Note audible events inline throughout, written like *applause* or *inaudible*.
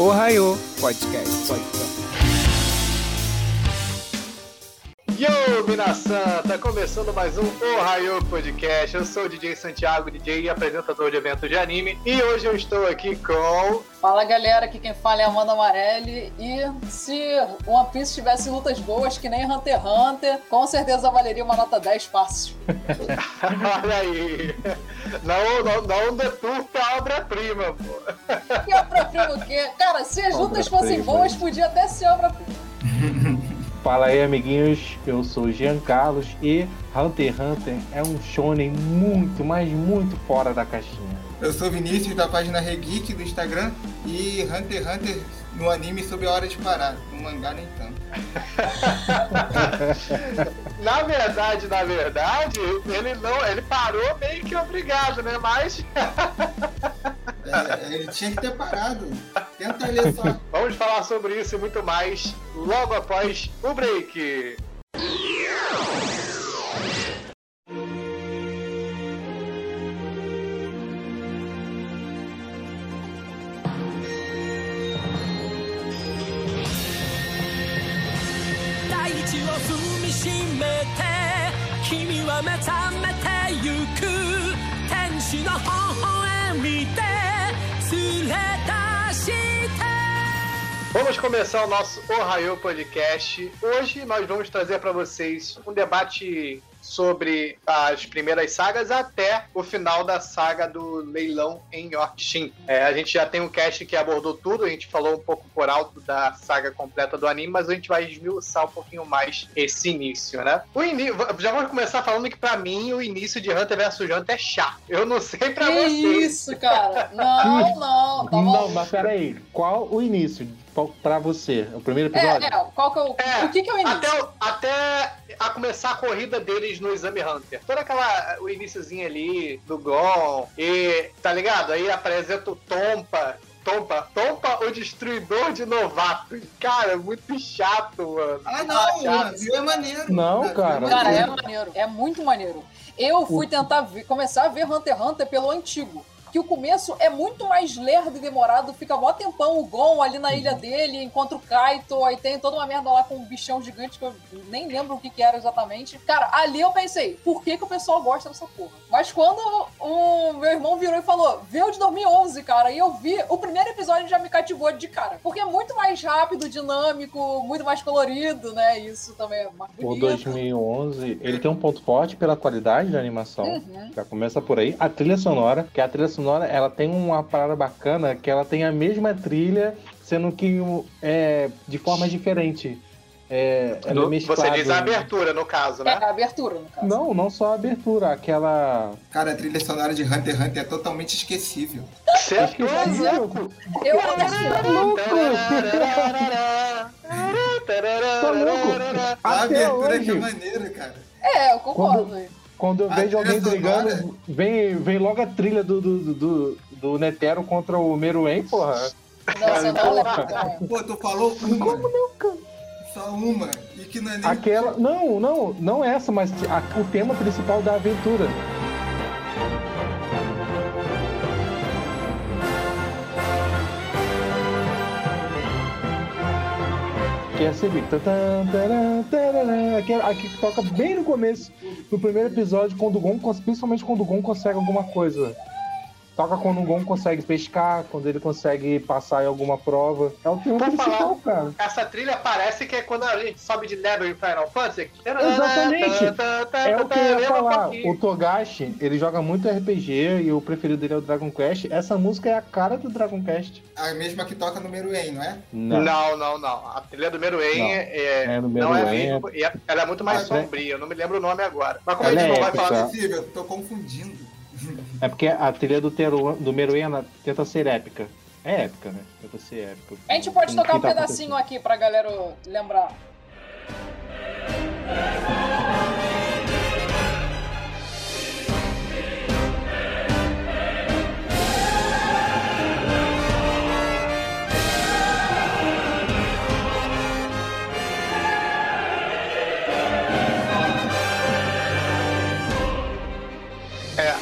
Ohio Podcast. Podcast. Yo, Minasan! Tá começando mais um Ohio Podcast. Eu sou o DJ Santiago, DJ e apresentador de eventos de anime. E hoje eu estou aqui com. Fala galera, aqui quem fala é Amanda Amarelli. E se One Piece tivesse lutas boas que nem Hunter x Hunter, com certeza valeria uma nota 10 fácil. *laughs* Olha aí! Não, não, não deturpa a obra-prima, pô. Que obra-prima o quê? Cara, se as lutas fossem boas, podia até ser obra-prima. *laughs* Fala aí, amiguinhos. Eu sou Jean Carlos e Hunter x Hunter é um shonen muito, mas muito fora da caixinha. Eu sou Vinícius da página Regeek do Instagram e Hunter x Hunter no anime sob a hora de parar, no mangá nem tanto. *laughs* na verdade, na verdade, ele não, ele parou meio que obrigado, né? Mas *laughs* é, ele tinha que ter parado. Tenta ler só. Vamos falar sobre isso e muito mais logo após o break. Vamos começar o nosso Ohio Podcast. Hoje nós vamos trazer para vocês um debate sobre as primeiras sagas até o final da saga do leilão em Yorkshire. É, a gente já tem um cast que abordou tudo, a gente falou um pouco por alto da saga completa do anime, mas a gente vai esmiuçar um pouquinho mais esse início, né? O in... Já vamos começar falando que para mim o início de Hunter vs Hunter é chato. Eu não sei pra que vocês. isso, cara? Não, *laughs* não. Tá não, mas peraí. Qual o início? Pra você? O primeiro episódio? É, é. Qual que é o... É, o que, que é o início? Até, até a começar a corrida deles no Exame Hunter. Toda aquela. o iníciozinho ali do Gon. E. tá ligado? Aí apresenta o Tompa. Tompa, Tompa, o destruidor de novatos. Cara, muito chato, mano. Ah, não, chato. é maneiro. Não, cara. Cara, é maneiro. É muito maneiro. Eu fui tentar ver, começar a ver Hunter x Hunter pelo antigo que o começo é muito mais lerdo e demorado, fica mó tempão o Gon ali na ilha dele, encontra o Kaito, aí tem toda uma merda lá com um bichão gigante que eu nem lembro o que, que era exatamente. Cara, ali eu pensei, por que, que o pessoal gosta dessa porra? Mas quando o meu irmão virou e falou, vê o de 2011, cara, e eu vi, o primeiro episódio já me cativou de cara, porque é muito mais rápido, dinâmico, muito mais colorido, né? Isso também é mais bonito. O 2011, ele tem um ponto forte pela qualidade da animação, uhum. já começa por aí. A trilha sonora, que é a trilha sonora, ela tem uma parada bacana que ela tem a mesma trilha, sendo que é de forma diferente. É, no, é você diz a abertura, no caso, né? É, a abertura, no caso. Não, não só a abertura, aquela. Cara, a trilha sonora de Hunter x Hunter é totalmente esquecível. Você é louco! Eu acho louco! Tá louco! A abertura é maneira, cara. É, eu concordo. Quando... Quando eu vejo alguém brigando, vem, vem logo a trilha do, do, do, do Netero contra o Meruem, porra. Nossa, não, Pô, tu falou uma. Como não, cara? Só uma. E que não é nem... Aquela. Não, não, não essa, mas a, o tema principal da aventura. Que é seguir. Aqui, aqui que toca bem no começo do primeiro episódio, quando o Gon, principalmente quando o Gon consegue alguma coisa. Toca quando o Gon consegue pescar, quando ele consegue passar em alguma prova. É o tema principal, cara. Essa trilha parece que é quando a gente sobe de level em Final Fantasy. Exatamente. É o que eu ia falar. O Togashi, ele joga muito RPG e o preferido dele é o Dragon Quest. Essa música é a cara do Dragon Quest. A mesma que toca no Meruem, não é? Não, não, não. não. A trilha do Meruem é, é, no não é mesmo. É... Ela é muito mais ah, sombria. Eu não me lembro o nome agora. Mas como ela a gente não vai falar... Eu tô confundindo. É porque a trilha do, Teru, do Meruena tenta ser épica. É épica, né? Tenta ser épica. A gente pode tocar um tá pedacinho aqui pra galera lembrar.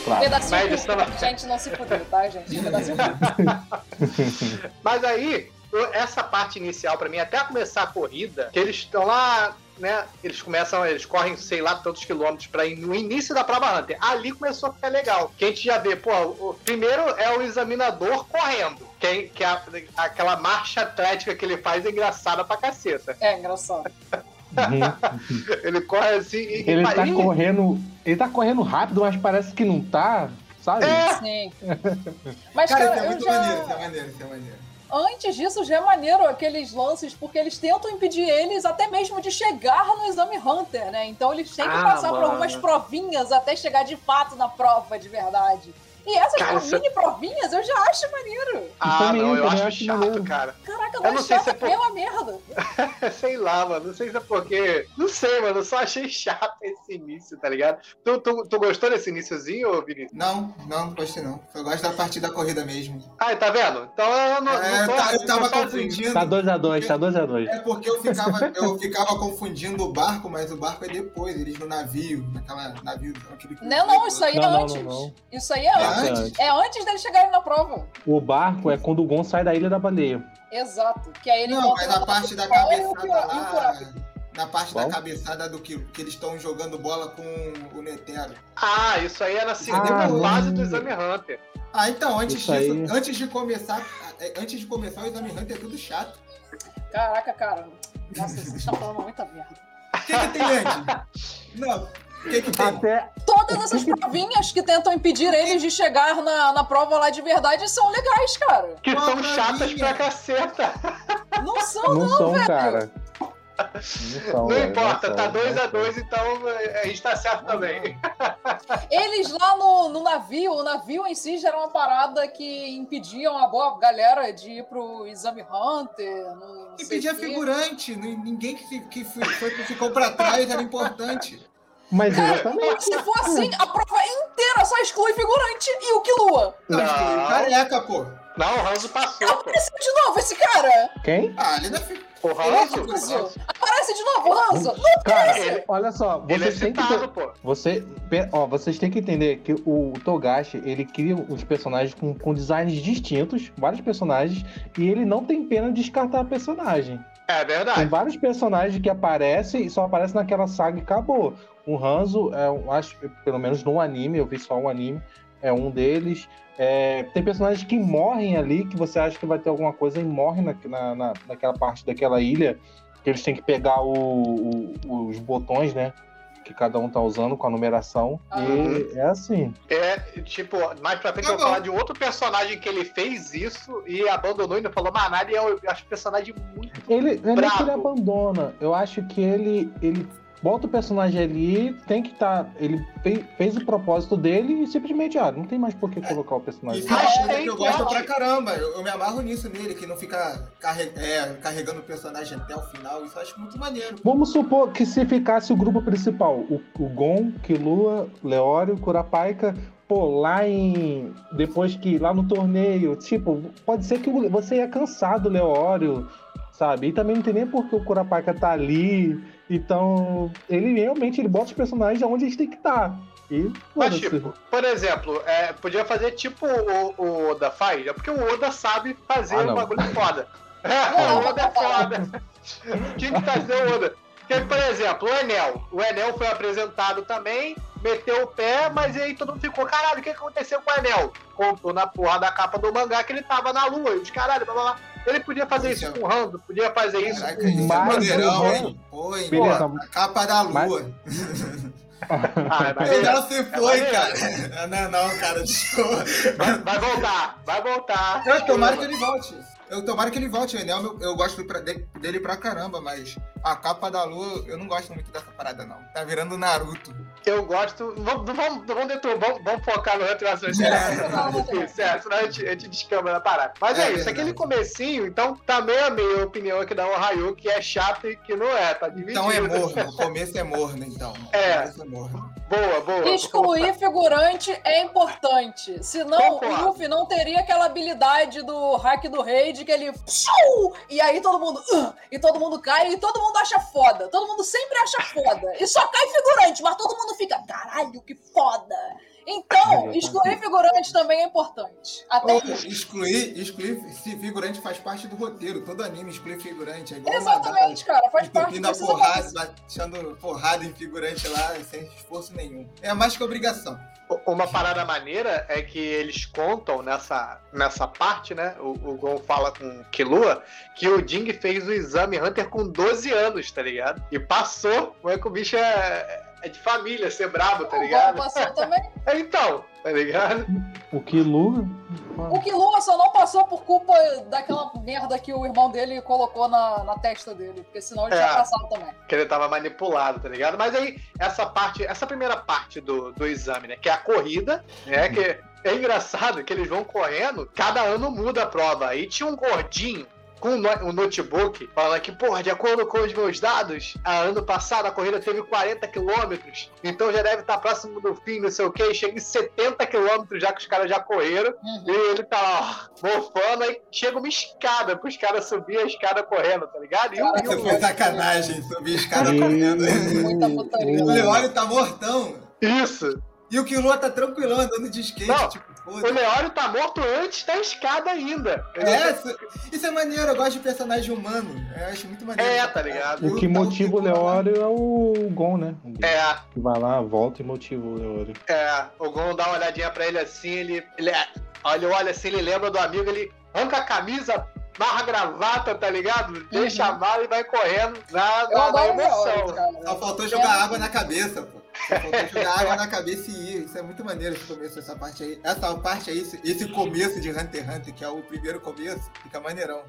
Claro. Pedacinho Mas estava... Gente, não se fudeu, tá, gente? *laughs* Pedacinho *laughs* Mas aí, essa parte inicial pra mim, até começar a corrida, que eles estão lá né? Eles começam, eles correm, sei lá, tantos quilômetros para ir no início da prova Hunter. Ali começou a ficar legal. Que a gente já vê, pô, o primeiro é o examinador correndo. Que, que a, aquela marcha atlética que ele faz é engraçada pra caceta. É engraçado. *laughs* *laughs* ele corre assim e. Ele e- tá e- correndo. Ele tá correndo rápido, mas parece que não tá, sabe? É. Sim. Mas, Cara, cara, é eu muito já... maneiro, é maneiro, é maneiro. Antes disso, já é maneiro aqueles lances, porque eles tentam impedir eles até mesmo de chegar no exame Hunter, né? Então eles têm que Ah, passar por mano. algumas provinhas até chegar de fato na prova de verdade. E essas Cara, mini provinhas eu já acho maneiro. Ah, também, não, eu também acho acho chato, maneiro. cara. Caraca, Eu não não é sei se chato, é por- uma merda. *laughs* sei lá, mano. Não sei se é porque. Não sei, mano. Eu só achei chato esse início, tá ligado? Tu, tu, tu gostou desse iníciozinho, ô Vinícius? Não, não, não gostei não. Eu gosto da partida da corrida mesmo. Ah, tá vendo? Então eu não, É, não tô, tá- eu não tava confundindo. Tá 2x2, tá 2x2. É porque eu ficava, eu ficava confundindo o barco, mas o barco é depois, eles no navio, naquela navio, aquele Não, não, isso aí é Não, não, antes. não, não. Isso aí é É antes. Antes? É antes deles chegarem na prova. O barco é quando o Gon sai da Ilha da Baleia. Exato. Que aí ele Não, mas na parte da cabeçada lá. Na parte Qual? da cabeçada do que, que eles estão jogando bola com o Netero. Ah, isso aí é na segunda Ah, fase do Exame Hunter. Ah, então, antes Isso disso, aí. antes de começar. é, Antes de começar o exame Hunter é tudo chato. Caraca, cara. Nossa, vocês estão falando muita merda. O que, que tem antes? Não, que, que tem? Até. Todas essas provinhas que tentam impedir eles de chegar na, na prova lá de verdade são legais, cara. Que são chatas pra caceta. Não são, Não não, são, velho. cara. Não, são, Não velho, importa, não tá são, 2 não a são. 2 então é, a gente tá certo também. Eles lá no, no navio, o navio em si já era uma parada que impediam a boa galera de ir pro exame Hunter. Não E sei pedia o quê. figurante. Ninguém que, que foi, ficou pra trás era importante. Mas exatamente. Se for assim, a prova inteira só exclui figurante e o Kilua. Não, Não. não. careca, pô. Não, o Ranzo passou, pô. Apareceu de novo esse cara! Quem? Ah, ele não é fi- O. Ranzo, Aparece de novo, Ranzo! Cara, Ele- olha só, é vocês têm que. pô. Você, ó, vocês têm que entender que o Togashi, ele cria os personagens com, com designs distintos, vários personagens, e ele não tem pena de descartar personagem. É Tem verdade. vários personagens que aparecem e só aparecem naquela saga e acabou. O Hanzo, é, acho, pelo menos no anime, eu vi só um anime, é um deles. É, tem personagens que morrem ali, que você acha que vai ter alguma coisa e morrem na, na, na- naquela parte daquela ilha, que eles têm que pegar o- o- os botões, né? Que cada um tá usando com a numeração. Uhum. E é assim. É, tipo, mais pra frente Tá eu vou falar de outro personagem que ele fez isso e abandonou e não falou mais nada. E eu acho o personagem muito. Ele não é nem que ele abandona. Eu acho que ele, ele bota o personagem ali, tem que estar. ele fe- fez o propósito dele e simplesmente, ah, não tem mais por que colocar o personagem. uma Mas coisa tem que eu gosto pra caramba. Eu, eu me amarro nisso nele, que não fica carre- é, carregando o personagem até o final. Isso eu acho muito maneiro. Vamos supor que se ficasse o grupo principal, o, o Gon, Killua, Leório, Curapaika, pô, lá em. Depois que. Lá no torneio, tipo, pode ser que você ia cansar do Leório, sabe? E também não tem nem porque o Curapaika tá ali. Então, ele realmente ele bota os personagens onde eles têm que estar. E, Mas, tipo, por exemplo, é, podia fazer tipo o, o Oda faz, é porque o Oda sabe fazer Ah, um bagulho foda. *laughs* É, o Oda é foda. Tinha que trazer o Oda. Porque, por exemplo, o Enel. O Enel foi apresentado também, meteu o pé, mas aí todo mundo ficou, caralho, o que aconteceu com o Enel? Contou na porra da capa do mangá que ele tava na lua, e os caralho, blá blá blá. Ele podia fazer isso com o Rando, podia fazer isso Caraca, com isso é Mas maneirão, o hein? Pô, hein? Beleza. Pô, a capa da Mas- lua. Ah, *laughs* mas Melhor se foi, maneiro. cara. *laughs* Não, não, cara, desculpa. vai, vai voltar, vai voltar. Eu tomara que ele volte. Eu tomara que ele volte, o Enel, eu, eu gosto dele pra caramba, mas a capa da lua, eu não gosto muito dessa parada, não. Tá virando Naruto. Eu gosto. Vamos, vamos, vamos, detur- vamos, vamos focar no Hunter x Hunter. É. É, senão a gente, a gente descamba na parada. Mas é, É isso, aquele comecinho, então tá meio a meio a opinião aqui da Ohio, que é chato e que não é, tá dividido. Então é morno, o começo é morno, então. É. O começo é morno. Boa, boa. Excluir figurante é importante. Senão, Concordo. o Luffy não teria aquela habilidade do hack do raid que ele. E aí todo mundo. E todo mundo cai e todo mundo acha foda. Todo mundo sempre acha foda. E só cai figurante, mas todo mundo fica. Caralho, que foda! Então, excluir figurante também é importante. Até excluir, excluir se figurante faz parte do roteiro. Todo anime exclui figurante. É igual Exatamente, cara. Faz parte a porrada, batendo porrada em figurante lá, sem esforço nenhum. É mais que obrigação. Uma parada maneira é que eles contam nessa, nessa parte, né? O, o Gon fala com Killua que o Jing fez o exame Hunter com 12 anos, tá ligado? E passou. Como é que o bicho é, é de família, ser brabo, tá ligado? O passou também. *laughs* então, tá ligado? O Killua o Killua só não passou por culpa daquela merda que o irmão dele colocou na, na testa dele, porque senão ele é, tinha passado também. Que ele tava manipulado, tá ligado? Mas aí, essa parte, essa primeira parte do, do exame, né? Que é a corrida, né? Que é engraçado que eles vão correndo, cada ano muda a prova. Aí tinha um gordinho com um notebook, falando que, porra, de acordo com os meus dados, a ano passado a corrida teve 40 quilômetros, então já deve estar próximo do fim, não sei o que, chega em 70 quilômetros já que os caras já correram, uhum. e ele tá ó, mofando, aí chega uma escada pros caras subir a escada correndo, tá ligado? E Cara, Isso foi sacanagem, subir a escada correndo. Muita putaria. O Leório tá mortão. Isso. E o Killua tá tranquilão andando de skate, não, tipo, O Leório tá morto antes da escada ainda. É, isso, isso, é maneiro, eu gosto de personagem humano. Eu acho muito maneiro. É, tá ligado? O que motiva o Leório é o Gon, né? É. Que vai lá, volta e motiva o Leório. É, o Gon dá uma olhadinha pra ele assim, ele. ele olha, olha assim, ele lembra do amigo, ele arranca a camisa, barra gravata, tá ligado? Uhum. Deixa a mala e vai correndo na, na, na emoção. Só faltou jogar é. água na cabeça, pô. Só faltou jogar água na cabeça e ir. Isso é muito maneiro esse começo, essa parte aí. Essa parte aí, esse começo de Hunter x Hunter, que é o primeiro começo, fica maneirão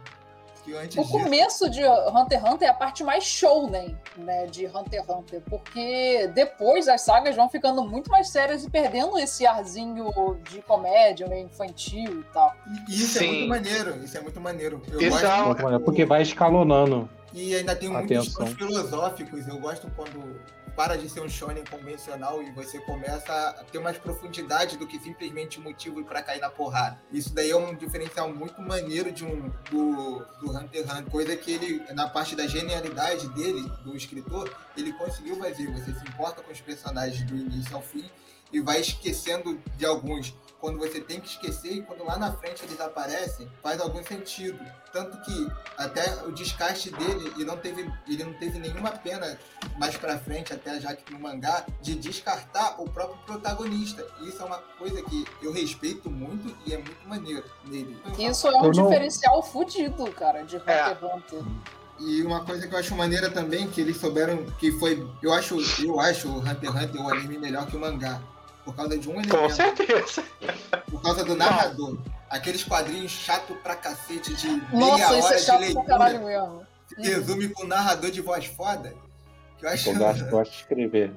o disso... começo de Hunter x Hunter é a parte mais show, né, né, de Hunter x Hunter, porque depois as sagas vão ficando muito mais sérias e perdendo esse arzinho de comédia, meio infantil e tal. E isso é Sim. é muito maneiro, isso é muito maneiro. Eu isso gosto é... porque vai escalonando. E ainda tem muitos filosóficos, eu gosto quando para de ser um shonen convencional e você começa a ter mais profundidade do que simplesmente motivo para cair na porrada. Isso daí é um diferencial muito maneiro de um do, do Hunter x Hunter, coisa que ele na parte da genialidade dele, do escritor, ele conseguiu fazer. Você se importa com os personagens do início ao fim e vai esquecendo de alguns quando você tem que esquecer e quando lá na frente eles aparecem, faz algum sentido. Tanto que até o descarte dele, ele não teve, ele não teve nenhuma pena mais pra frente, até já que no mangá, de descartar o próprio protagonista. E isso é uma coisa que eu respeito muito e é muito maneiro nele. Isso é um diferencial fudido, cara, de Hunter x é. Hunter. E uma coisa que eu acho maneira também, que eles souberam que foi. Eu acho, eu acho o Hunter x Hunter o anime melhor que o mangá por causa de um elemento. Com certeza. Por causa do narrador. Aqueles quadrinhos chato pra cacete de meia Nossa, hora é de leitura. Resume com narrador de voz foda. Que eu acho. Eu gosto, gosto de escrever.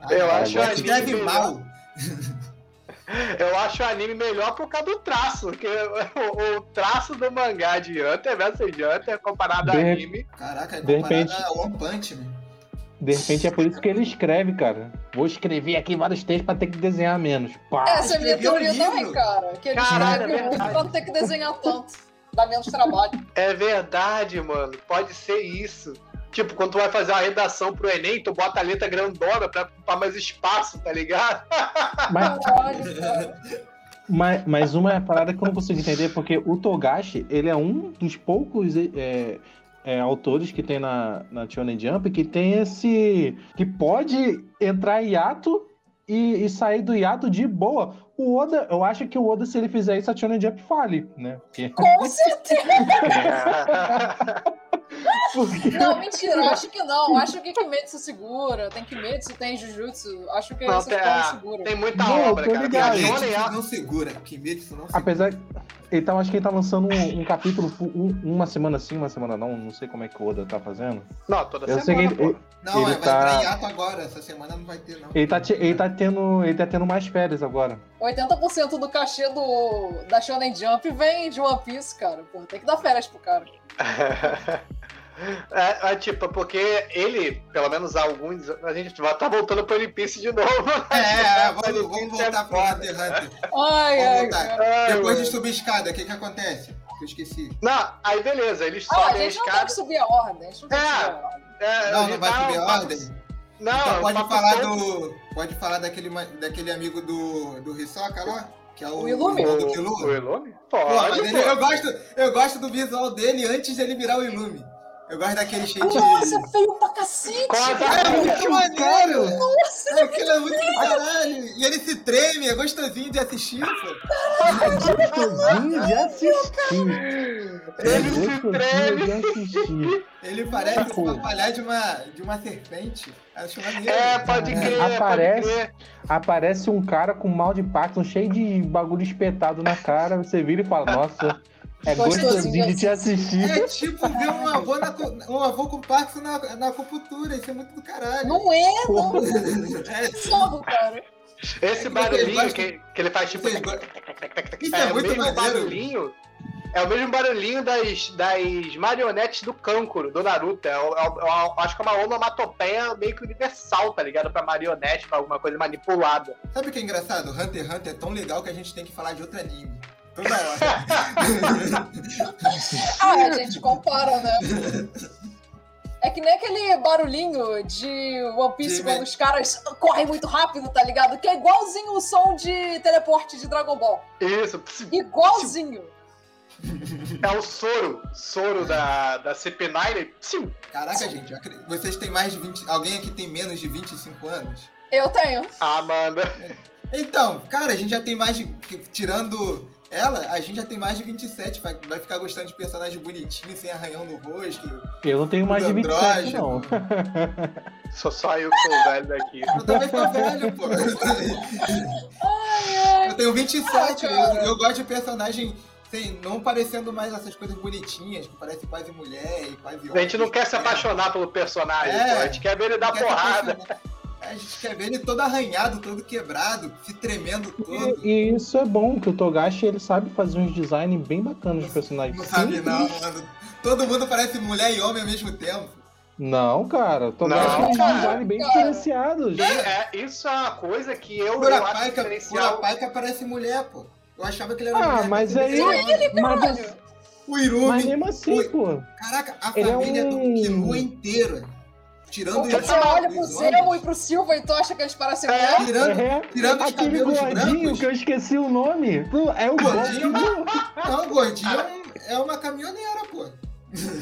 Ah, eu acho que escreve mal. Eu acho o anime melhor por causa do traço, porque o, o traço do mangá de Hunter vs Hunter comparado ao anime. Caraca, é comparado repente... a One Punch, né? De repente é por isso que ele escreve, cara. Vou escrever aqui vários textos pra ter que desenhar menos. Pá. Essa é a minha teoria um também, cara. Que ele Caralho, escreve é pra não ter que desenhar tanto. Dá menos trabalho. É verdade, mano. Pode ser isso. Tipo, quando tu vai fazer uma redação pro Enem, tu bota a letra grandona pra ocupar mais espaço, tá ligado? Mas, *laughs* mas, mas uma parada que eu não consigo entender, porque o Togashi, ele é um dos poucos é, é, autores que tem na, na Shonen Jump que tem esse. que pode entrar em hiato e, e, sair do hiato de boa. O Oda, eu acho que o Oda, se ele fizer isso, a Shonen Jump fale, né? Porque... *laughs* Com certeza! *laughs* Porque... Não, mentira, eu acho que não. Eu acho que Kimetsu segura, tem Kimetsu, tem Jujutsu. Acho que não, tem, segura. Tem muita não, obra, cara. Kimetsu não segura. Kimetsu não segura. Apesar. Então, acho que ele tá lançando um, um capítulo um, uma semana sim, uma semana não. Não sei como é que o Oda tá fazendo. Não, toda eu semana. Sei que ele, não, ele vai tá... entrar agora. Essa semana não vai ter, não. Ele tá, ele tá, tendo, ele tá tendo mais férias agora. 80% do cachê do, da Shonen Jump vem de One Piece, cara. Porra, tem que dar férias pro cara. *laughs* É, é, tipo, porque ele, pelo menos alguns. A gente tá voltando pro One Piece de novo. *laughs* É, é vamos, vamos voltar pro Hunter Hunter. *laughs* Ai, ai, ai, Depois de subir escada, o que que acontece? eu esqueci. Não, aí beleza, eles ah, sobem a, a escada. Não, tem que subir a ordem. A gente não, é, subir a ordem. É, não, não vai subir a ordem? Não, então pode falar todo. do. Pode falar daquele, daquele amigo do, do Hisoka lá? Que é o, O Ilume? o do O, Ilume? Pô, Pode, ele- pô. eu, gosto, eu gosto do visual dele antes de ele virar o Ilume. Eu gosto daquele cheio de. Nossa, feio pra cacete! Com a- É muito maneiro! Nossa, É, aquilo é muito do caralho! E ele se treme, é gostosinho de assistir, pô. É gostosinho de assistir. Ele se treme. de assistir. Ele parece Pô. uma de uma, de uma serpente. Acho maneiro. É, pode É, crer, aparece. pode crer. Aparece um cara com mal de Parkinson, cheio de bagulho espetado na cara. Você vira e fala, nossa, é Gostosinho de te assistir. É tipo ver um avô, na, um avô com Parkinson na, na acupuntura. Isso é muito do caralho. não é, não. É, *laughs* Bizarro, cara. Esse É barulhinho que, que ele faz tipo. Isso É, é o muito mesmo maneiro. barulhinho. É o mesmo barulhinho das, das marionetes do Kankuro, do Naruto. O- é o- acho que é uma onomatopeia meio que universal, tá ligado? Pra marionete, pra alguma coisa manipulada. Sabe o que é engraçado? Hunter x Hunter é tão legal que a gente tem que falar de outro anime. Toda hora. *laughs* Ah, a gente compara, né? É que nem aquele barulhinho de One Piece De- quando os caras correm muito rápido, tá ligado? Que é igualzinho o som de teleporte de Dragon Ball. Isso. Igualzinho. É o soro. Soro da, da CP9. Sim. Caraca, gente, eu acredito- vocês têm mais de 20. Alguém aqui tem menos de 25 anos? Eu tenho. A Amanda. Então, cara, a gente já tem mais de. Tirando ela, a gente já tem mais de 27. Vai, vai ficar gostando de personagem bonitinho, sem arranhão no rosto. Eu não tenho mais de 27, não. Sou *laughs* só eu que sou velho daqui. Eu também tô velho, pô. Ai, ai. Eu tenho 27, Ah, eu, eu gosto de personagem. Sem, não parecendo mais essas coisas bonitinhas, que parece quase mulher e quase A gente não quer se apaixonar pelo personagem, É. pô. A gente quer ver ele dar porrada. A gente quer ver ele todo arranhado, todo quebrado, se tremendo todo. E, e isso é bom, que o Togashi ele sabe fazer uns designs bem bacanas de personagens. Não sabe não, mano. Todo mundo parece mulher e homem ao mesmo tempo. Não, cara. O Togashi Não, cara. designs bem Cara. E diferenciados. é, isso é uma coisa que eu, eu acho diferencial. Kurapika parece mulher, pô. Eu achava que ele era Ah, mulher. mas ele aí- era homem. Mas. O mas Irumi. mesmo assim, Ui. pô. Caraca, a Ele é família do um- Killua inteira. Tirando Porque os- você olha pro Zemo e pro Silva e tu acha que eles parecem É. mulher? Tirando, É, tirando os aquele cabelos gordinho brancos. que eu esqueci o nome. Pô, É o Gordinho? gordinho. Não, gordinho é é uma caminhoneira, pô.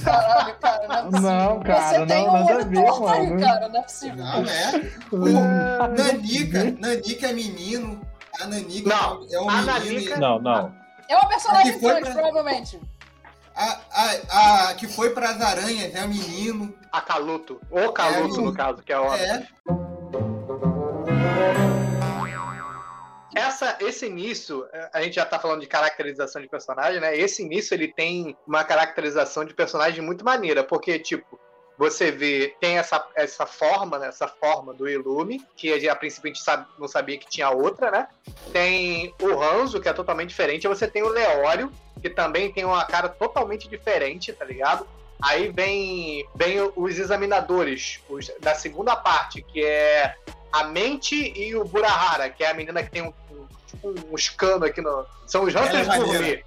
Caralho, cara, não é possível. Não, cara, Você tem não, um olho torto aí, cara, não é possível. Não é? Ah, Nanica, Nanica é menino. A Nanica Não, é um a menino. Nanica- e- Não, não. É uma personagem foi trans, pra- provavelmente. A, a, a que foi pras aranhas é um menino. A Caluto. O Caluto, É, no caso, que é o. É. Essa, esse início, eh, a gente já tá falando de caracterização de personagem, né? Esse início ele tem uma caracterização de personagem muito maneira, porque, tipo, você vê, tem essa, essa forma, né? Essa forma do Ilume, que a, a princípio a gente sabe- não sabia que tinha outra, né? Tem o Ranzo, que é totalmente diferente, e você tem o Leório, que também tem uma cara totalmente diferente, tá ligado? Aí vem, vem os examinadores os- da segunda parte, que é a Mente e o Burahara, que é a menina que tem um, um, tipo, uns canos aqui no. São os é Hunters. Gourmet.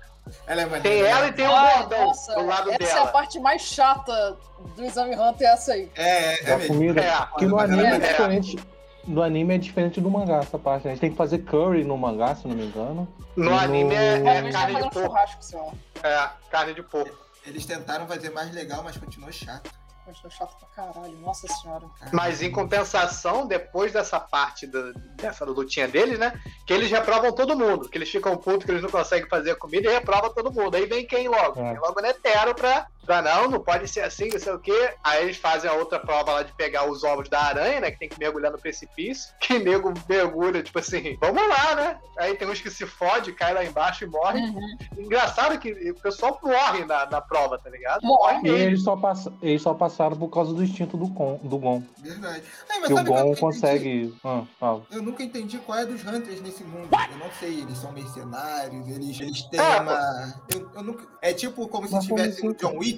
Ela é. Tem ela e tem o Ai, gordão do lado essa é a dela. parte mais chata do Exame Hunter, essa aí. É, é, é mesmo. comida. É, Que no Mas anime é é- diferente. No anime é diferente do mangá, essa parte. A gente tem que fazer curry no mangá, se não me engano. no No- anime é, é carne de um porco. churrasco, senhor. É, carne de porco. Eles tentaram fazer mais legal, mas continuou chato. Tô chato pra caralho, nossa senhora. Mas em compensação, depois dessa parte do- dessa lutinha deles, né? Que eles reprovam todo mundo. Que eles ficam putos que eles não conseguem fazer a comida e reprovam todo mundo. Aí vem quem logo? É. Vem logo Netero pra, pra não, não pode ser assim, não sei o quê. Aí eles fazem a outra prova lá de pegar os ovos da aranha, né? Que tem que mergulhar no precipício. Que nego mergulha, tipo assim, vamos lá, né? Aí tem uns que se fode, cai lá embaixo e morre. Uhum. Engraçado que o pessoal morre na, na prova, tá ligado? Morre. E mesmo. eles só, pass... eles só passaram por causa do instinto do, Gon, do Gon. Verdade. Ai, mas Que o que Gon consegue. Ah, fala. Eu nunca entendi qual é dos Hunters nesse mundo. Eu não sei, eles são mercenários, eles, eles têm Ah, uma. Eu, eu nunca... É tipo como se tivesse no assim? John Wick.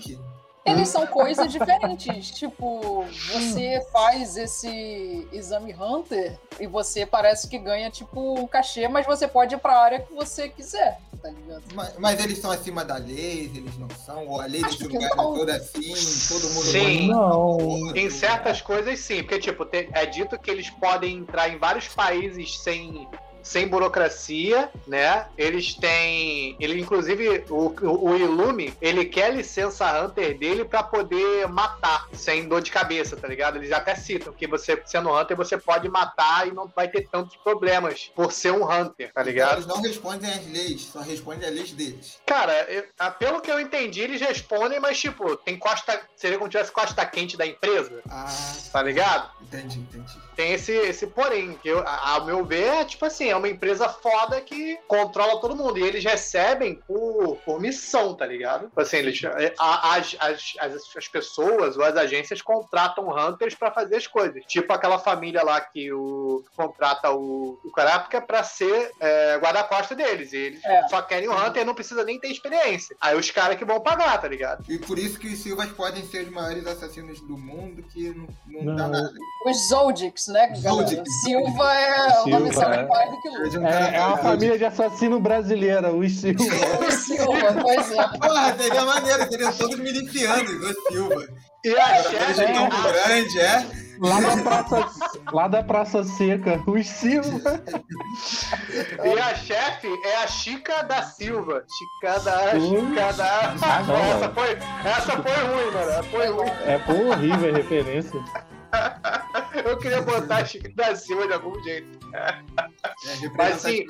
Eles são coisas diferentes. tipo, você faz esse exame Hunter e você parece que ganha, tipo, um cachê, mas você pode ir pra área que você quiser, tá ligado? Mas, mas eles são acima da lei, eles não são? Ou a lei desse lugar é toda assim, todo mundo... Sim, não. em certas coisas sim, porque, tipo, é dito que eles podem entrar em vários países sem sem burocracia, né? Eles têm. Ele, inclusive, o, o Ilume, ele quer licença Hunter dele para poder matar sem dor de cabeça, tá ligado? Eles até citam que você, sendo Hunter, você pode matar e não vai ter tantos problemas por ser um Hunter, tá ligado? Eles não respondem às leis, só respondem às leis deles. Cara, eu, pelo que eu entendi, eles respondem, mas, tipo, tem costa. Seria como se tivesse costa quente da empresa. Ah. Tá ligado? Entendi, entendi. Tem esse, esse porém, que eu, ao meu ver, é tipo assim, uma empresa foda que controla todo mundo. E eles recebem por, por missão, tá ligado? Tipo assim, eles, as, as, as, as pessoas ou as agências contratam hunters para fazer as coisas. Tipo aquela família lá que o contrata o, o Karapka pra ser é, guarda-costa deles. E eles é. só querem o hunter e não precisa nem ter experiência. Aí os caras que vão pagar, tá ligado? E por isso que os Silvas podem ser os maiores assassinos do mundo, que não, não, não. dá nada. Os Zoldycks, né? Zoldyck. Silva é o nome é. do que é, é uma família de assassino brasileira, os Silva. *laughs* os Silva, *laughs* pois é. Porra, seria maneiro, seriam todos milicianos, os Silva. E a chefe é tão grande, é? Lá da Praça, lá da praça Seca, os Silva. E a chefe é a Chica da Silva. Chica da, Chica da. Ah, não, essa, foi, essa foi ruim, mano. Foi ruim. É horrível a referência. Eu queria botar a Chica da Silva de algum jeito. É, Mas assim,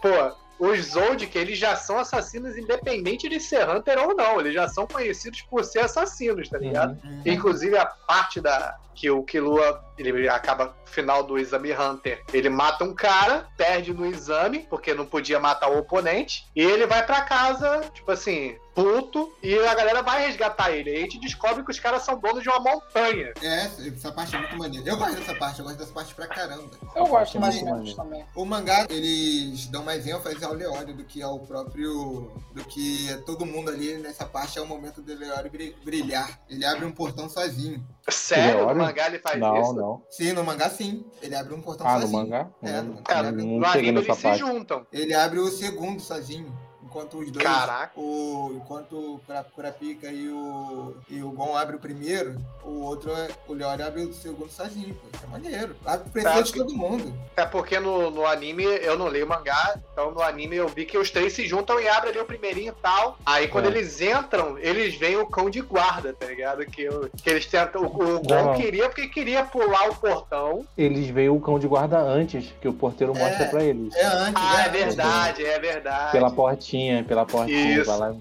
pô, os Zoldyck, eles já são assassinos independente de ser Hunter ou não. Eles já são conhecidos por ser assassinos, tá ligado? Uhum. Inclusive a parte da que o Killua ele acaba no final do exame Hunter. Ele mata um cara, perde no exame, porque não podia matar o oponente, e ele vai para casa, tipo assim, puto, e a galera vai resgatar ele. Aí a gente descobre que os caras são donos de uma montanha. É, essa parte é muito maneira. Eu gosto dessa parte, eu gosto dessa parte pra caramba. Eu gosto mais ou também. O mangá, eles dão mais ênfase ao Leório do que ao próprio. do que todo mundo ali nessa parte é o momento do Leório brilhar. Ele abre um portão sozinho. Sério? No mangá ele faz não, isso? Não, não. Sim, no mangá sim. Ele abre um portão ah, sozinho. no mangá? É, no, Cara, no anime eles se juntam. Ele abre o segundo sozinho. Enquanto os dois. Caraca. O, enquanto o Kurapika e o, e o Gon abre o primeiro, o outro, é, o Leori abre o segundo sozinho, pô. É maneiro. Abre o é, de todo mundo. É porque no, no anime eu não leio mangá, então no anime eu vi que os três se juntam e abrem ali o primeirinho e tal. Aí quando é. eles entram, eles veem o cão de guarda, tá ligado? Que, que eles tentam. O, o Gon queria porque queria pular o portão. Eles veem o cão de guarda antes, que o porteiro mostra é, pra eles. É antes, Ah, é, é verdade, é verdade. Pela portinha portinha, pela portinha. Isso. Vai lá.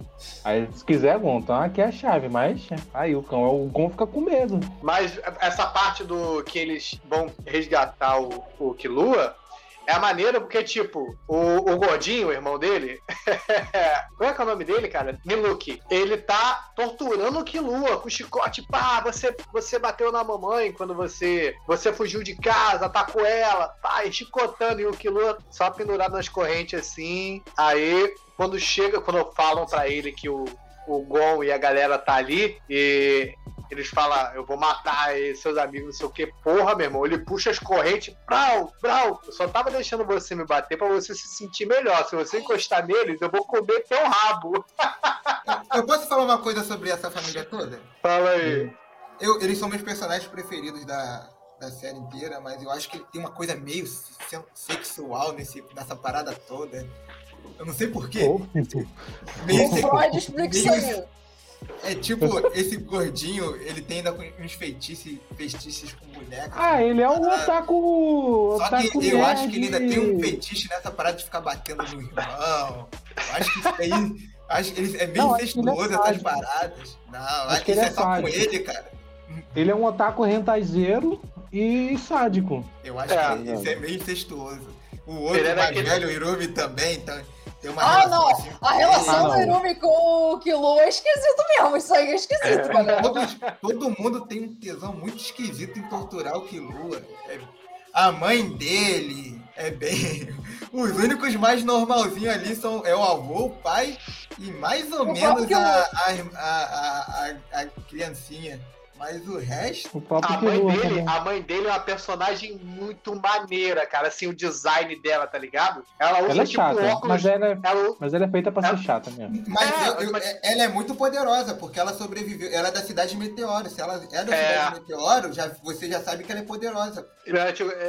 Aí, se quiser, Gon, então aqui é a chave, mas aí o cão, o Gon fica com medo. Mas essa parte do que eles vão resgatar o, o Kilua, é a maneira porque, tipo, o, o gordinho, o irmão dele, *laughs* qual é que é o nome dele, cara? Miluki. Ele tá torturando o Kilua com chicote. Pá, você, você bateu na mamãe quando você, você fugiu de casa, atacou ela. Pá, chicotando. E o Kilua só pendurado nas correntes assim. Aí quando chega, quando falam para ele que o, o Gon e a galera tá ali, e eles falam, eu vou matar seus amigos, não sei o que. Porra, meu irmão, ele puxa as correntes, brau, brau. Eu só tava deixando você me bater para você se sentir melhor. Se você encostar neles, eu vou comer teu rabo. eu posso falar uma coisa sobre essa família toda? Fala aí. Eu, eles são meus personagens preferidos da, da série inteira, mas eu acho que tem uma coisa meio sexual nesse, nessa parada toda. Eu não sei porquê. Oh, meio Freud explica isso aí. É tipo, esse gordinho, ele tem ainda uns feitiços, feitiços com bonecas. Ah, ele é um otaku. Só otaku que eu acho que ele ainda tem um feitiço nessa parada de ficar batendo no irmão. Eu acho que isso aí. Acho que ele é bem incestuoso é essas paradas. Não, acho, acho que, que isso é, é só com ele, cara. Ele é um otaku rentaizeiro e sádico. Eu acho é, que isso é meio incestuoso. O outro mais aquele... velho, o Irumi, também, então ah, não. Assim, a relação do Irumi com o Kilo é esquisito mesmo. Isso aí é esquisito, é. galera. Todo, todo, mundo tem um tesão muito esquisito em torturar o Killua. É, a mãe dele. É bem. *laughs* Os únicos mais normalzinhos ali são é o avô, o pai e mais ou o menos a, a, a, a, a criancinha. Mas o resto. O a, mãe dele, a mãe dele é uma personagem muito maneira, cara. Assim, o design dela, tá ligado? Ela usa ela é tipo chata, óculos. Mas ela, é, ela... mas ela é feita pra ela... ser chata mesmo. Mas, é, eu, eu, mas, ela é muito poderosa, porque ela sobreviveu. Ela é da cidade Meteoro. Se ela é da é... cidade Meteoro, já, você já sabe que ela é poderosa.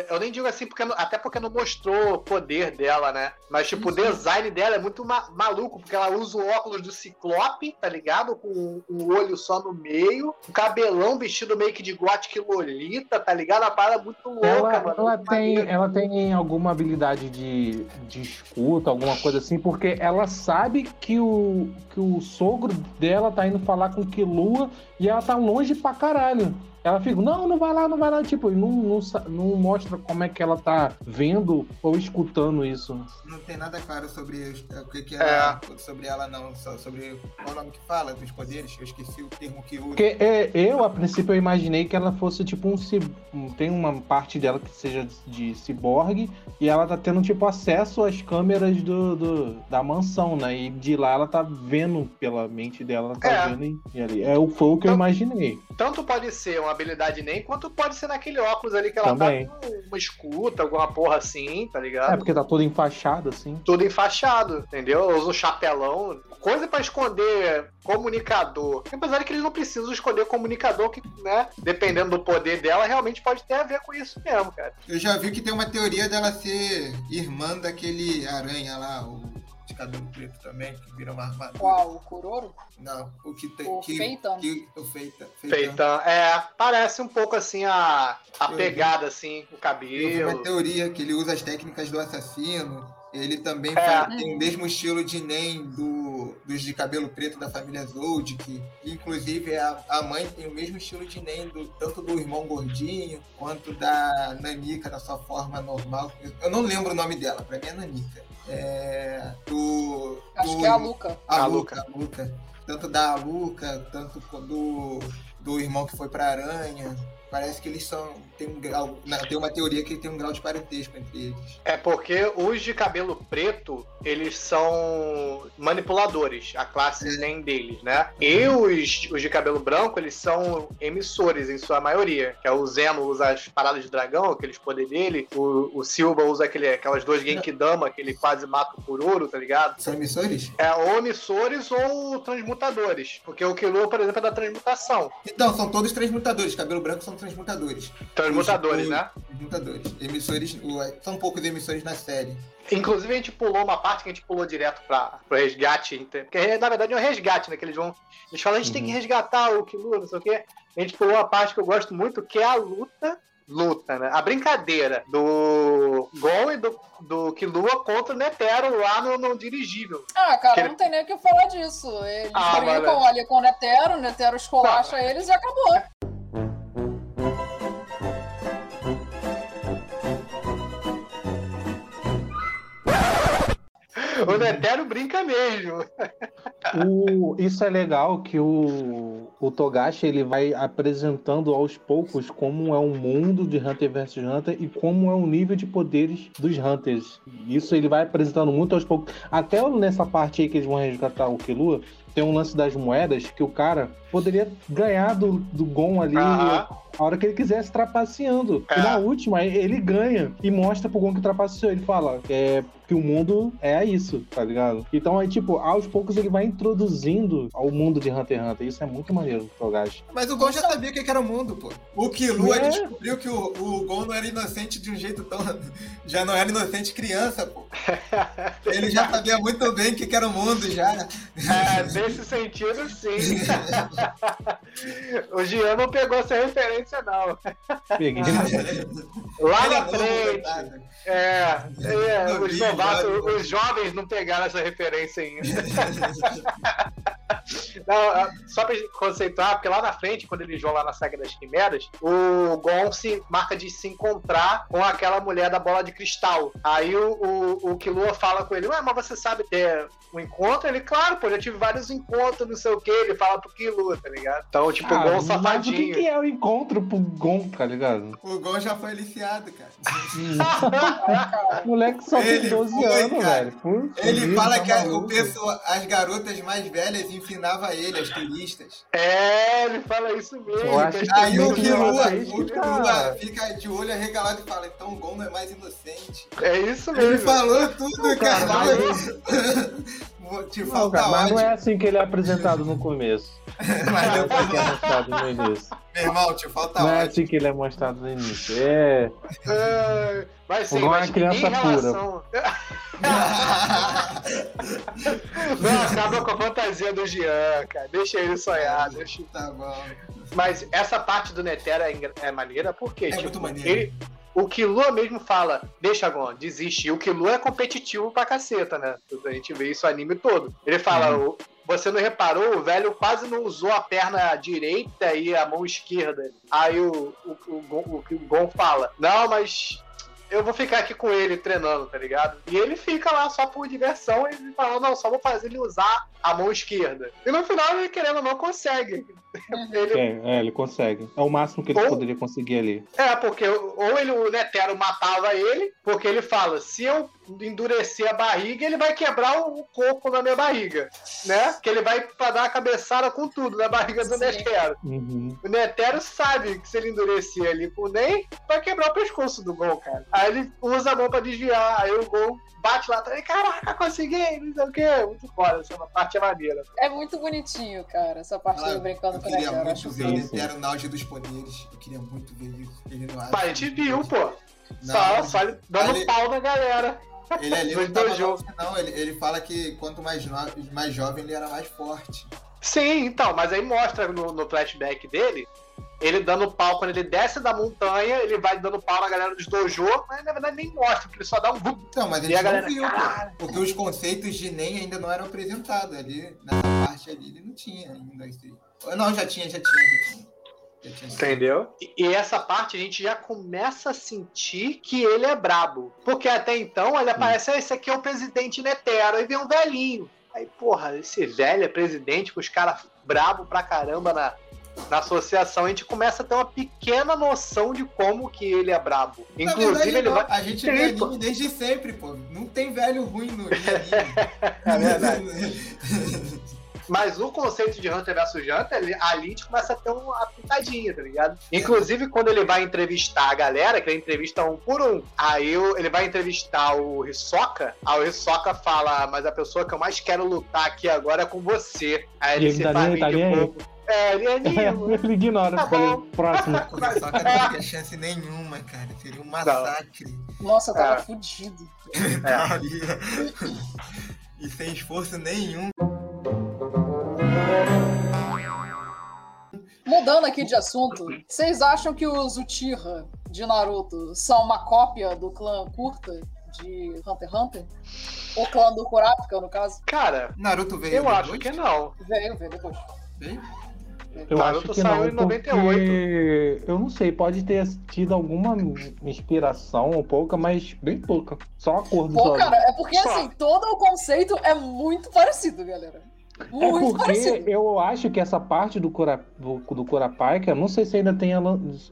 Eu nem digo assim, porque, até porque não mostrou o poder dela, né? Mas, tipo, Isso. o design dela é muito ma maluco, porque ela usa o óculos do Ciclope, tá ligado? Com um olho só no meio, um cabelão vestido meio que de Gothic Lolita, tá ligado? A parada muito louca, ela, mano. Ela tem, ela tem alguma habilidade de, de escuta, alguma coisa assim, porque ela sabe que o, que o sogro dela tá indo falar com Kilua e ela tá longe pra caralho. Ela fica, não, não vai lá, não vai lá. Tipo, não, não, não mostra como é que ela tá vendo ou escutando isso. Não tem nada claro sobre o que, que ela, é. sobre ela, não. Só sobre qual o nome que fala dos poderes. Eu esqueci o termo que usa. Porque é, eu, a princípio, eu imaginei que ela fosse tipo um. Tem uma parte dela que seja de ciborgue e ela tá tendo, tipo, acesso às câmeras do, do da mansão, né? E de lá ela tá vendo pela mente dela, ela tá é. vendo e, ali. É, foi o que então, eu imaginei. Tanto pode ser uma habilidade nem, quanto pode ser naquele óculos ali que ela tá Também. tá com uma escuta, alguma porra assim, tá ligado? É, porque tá todo enfaixado, assim. Tudo enfaixado, entendeu? Usa um chapelão. Coisa para esconder comunicador. Apesar de que eles não precisam esconder comunicador, que, né, dependendo do poder dela, realmente pode ter a ver com isso mesmo, cara. Eu já vi que tem uma teoria dela ser irmã daquele aranha lá, o de cabelo preto também, que vira uma armadura. Qual? O Kuroro? Não, o que tem. O que, Feitan. Que, o Feitan. Feitan. É, parece um pouco assim a, a pegada, assim, o cabelo. Eu uma teoria que ele usa as técnicas do assassino. Ele também é. faz, tem o mesmo estilo de Nen do, dos de cabelo preto da família Zold, que inclusive a, a mãe tem o mesmo estilo de Nen, do, tanto do irmão gordinho quanto da Nanika na sua forma normal. Eu não lembro o nome dela, pra mim é Nanika. É, do, Acho do, que é a Luca. A, a Luca, Luca. A Luca. Tanto da Luca, tanto do, do irmão que foi pra Aranha. Parece que eles são tem um grau. Tem uma teoria que tem um grau de parentesco entre eles. É porque os de cabelo preto, eles são manipuladores, a classe é. nem deles, né? E os, os de cabelo branco, eles são emissores, em sua maioria. Que é o Zeno usa as paradas de dragão, aqueles poderes dele. O, o Silva usa aquele, aquelas duas Genkidama que ele quase mata o Kuroro, tá ligado? São emissores? É, ou emissores ou transmutadores. Porque o Killua, por exemplo, é da transmutação. Então, são todos transmutadores. Cabelo branco são transmutadores. Transmutadores, né? Transmutadores. Emissores, são poucos emissores na série. Inclusive, a gente pulou uma parte que a gente pulou direto para o resgate, porque na verdade é um resgate, né? Que eles vão. Eles falam, a gente uhum. tem que uhum. resgatar o Killua, não sei o quê. A gente pulou uma parte que eu gosto muito, que é a luta. Luta, né? A brincadeira do Gon e do, do Killua contra o Netero lá no, no dirigível. Ah, cara, que... não tem nem o que falar disso. Eles ah, brincam ali com o Netero, o Netero escolacha eles e acabou. *laughs* o Netero brinca mesmo. O, isso é legal que o, o Togashi ele vai apresentando aos poucos como é o mundo de Hunter vs Hunter e como é o nível de poderes dos Hunters. Isso ele vai apresentando muito aos poucos. Até nessa parte aí que eles vão resgatar o Killua, tem um lance das moedas que o cara poderia ganhar do, do Gon ali a hora que ele quisesse trapaceando. É. E na última, ele ganha e mostra pro Gon que trapaceou. Ele fala é, que o mundo é isso, tá ligado? Então, aí, tipo, aos poucos ele vai introduzindo ao mundo de Hunter x Hunter. Isso é muito maneiro, Togashi. Mas o Gon já sabia o que era o mundo, pô. O Killua é. descobriu que o, o Gon não era inocente de um jeito tão... *laughs* Já não era inocente criança, pô. *laughs* Ele já sabia muito bem o que era o mundo, já. É, nesse sentido, sim. *laughs* o Gian não pegou essa referência, não. Peguei. Lá na frente. É, é os, novatos, os jovens não pegaram essa referência ainda. *laughs* Não, só pra conceituar, porque lá na frente, quando eles vão lá na Saga das Quimeras, o Gon se marca de se encontrar com aquela mulher da bola de cristal. Aí o, o, o Killua fala com ele, ué, mas você sabe ter um encontro? Ele, claro, pô, já tive vários encontros, não sei o que. Ele fala pro Killua, tá ligado? Então, tipo, ah, o Gon safadinho. Mas o que, que é o encontro pro Gon, tá ligado? O Gon já foi aliciado, cara. o *laughs* *laughs* moleque só ele tem 12 foi, anos, cara. velho. Por ele fala tá que a, o pessoa, as garotas mais velhas ensinavam ele, as turistas. É, ele fala isso mesmo. Aí o Killua fica de olho arregalado e fala, então o Gon é mais inocente. É isso mesmo. Ele falou tudo, cara. cara. *laughs* Te não, cara, mas não é assim que ele é apresentado no começo. *laughs* mas depois que é mostrado no início. Meu irmão, te falta Não é assim que ele é mostrado no início. É. *laughs* é mas sim, mas uma criança relação... pura. *laughs* não, acaba com a fantasia do Jean, cara. Deixa ele sonhar. Deixa... Tá bom. Mas essa parte do Netera é, é maneira porque. É tipo, muito maneiro. Ele, o Killua mesmo fala, deixa Gon, desiste. E o Killua é competitivo pra caceta, né? A gente vê isso o anime todo. Ele fala, uhum. você não reparou, o velho quase não usou a perna direita e a mão esquerda. Aí o, o, o, o Gon fala, não, mas eu vou ficar aqui com ele treinando, tá ligado? E ele fica lá só por diversão e fala, não, só vou fazer ele usar a mão esquerda. E no final ele, querendo não, consegue. Ele... É, é, ele consegue. É o máximo que ele ou... poderia conseguir ali. É, porque ou ele, o Netero matava ele, porque ele fala, se eu endurecer a barriga, ele vai quebrar o corpo na minha barriga, né? Que ele vai pra dar a cabeçada com tudo na barriga do Sim. Netero. Uhum. O Netero sabe que se ele endurecer ali com o Ney, vai quebrar o pescoço do Gol, cara. Aí ele usa a mão pra desviar, aí o Gol bate lá atrás, caraca, consegui, não sei o quê. Muito foda, essa parte é maneira. É muito bonitinho, cara, essa parte ah, do brincando queria muito ver, ele era o auge dos poderes. Eu queria muito ver isso. Ele não Pai, a gente viu, pô. Não, só, só dando ele... pau na galera. Ele ali *laughs* não tava jogo. não, ele, ele fala que quanto mais, no, mais jovem ele era mais forte. Sim, então, mas aí mostra no, no flashback dele ele dando pau quando ele desce da montanha, ele vai dando pau na galera dos dojo, mas na verdade nem mostra, porque ele só dá um Não, mas ele não galera, viu, pô, porque os conceitos de NEM ainda não eram apresentados ali, nessa parte ali ele não tinha ainda. Não, já tinha, já tinha, já tinha. Entendeu? E, essa parte a gente já começa a sentir que ele é brabo. Porque até então ele aparece, ah, esse aqui é o presidente Netero, e vem um velhinho. Aí, porra, esse velho é presidente com os caras brabo pra caramba na, na associação, a gente começa a ter uma pequena noção de como que ele é brabo. Inclusive, verdade, ele vai. A gente vê anime desde sempre, pô. Não tem velho ruim no *laughs* anime. é verdade. *laughs* Mas o conceito de Hunter vs Hunter, ali a gente começa a ter uma pintadinha, tá ligado? Inclusive, quando ele vai entrevistar a galera, que ele entrevista um por um, aí ele vai entrevistar o Hisoka, aí o Hisoka fala, mas a pessoa que eu mais quero lutar aqui agora é com você. Aí ele, ele se tá faz tá um pouco. É, ele é *laughs* anima. ele ignora, tá próximo. *laughs* Só que não tem chance nenhuma, cara. Seria um massacre. Nossa, eu tava é. fudido. *laughs* É. e sem esforço nenhum. Mudando aqui de assunto, vocês acham que os Uchiha de Naruto são uma cópia do clã Curta de Hunter x Hunter? O clã do Kurapika, no caso? Cara, Naruto veio Eu depois? acho que não. Veio, veio depois. Veio? Eu Naruto acho que saiu não, em 98. Eu não sei, pode ter tido alguma inspiração um pouca, mas bem pouca. Só a cor do Pô, cara, é porque Só. assim, todo o conceito é muito parecido, galera. É Muito é porque eu acho que essa parte do, Cura, do, do Kurapika, não sei se ainda tem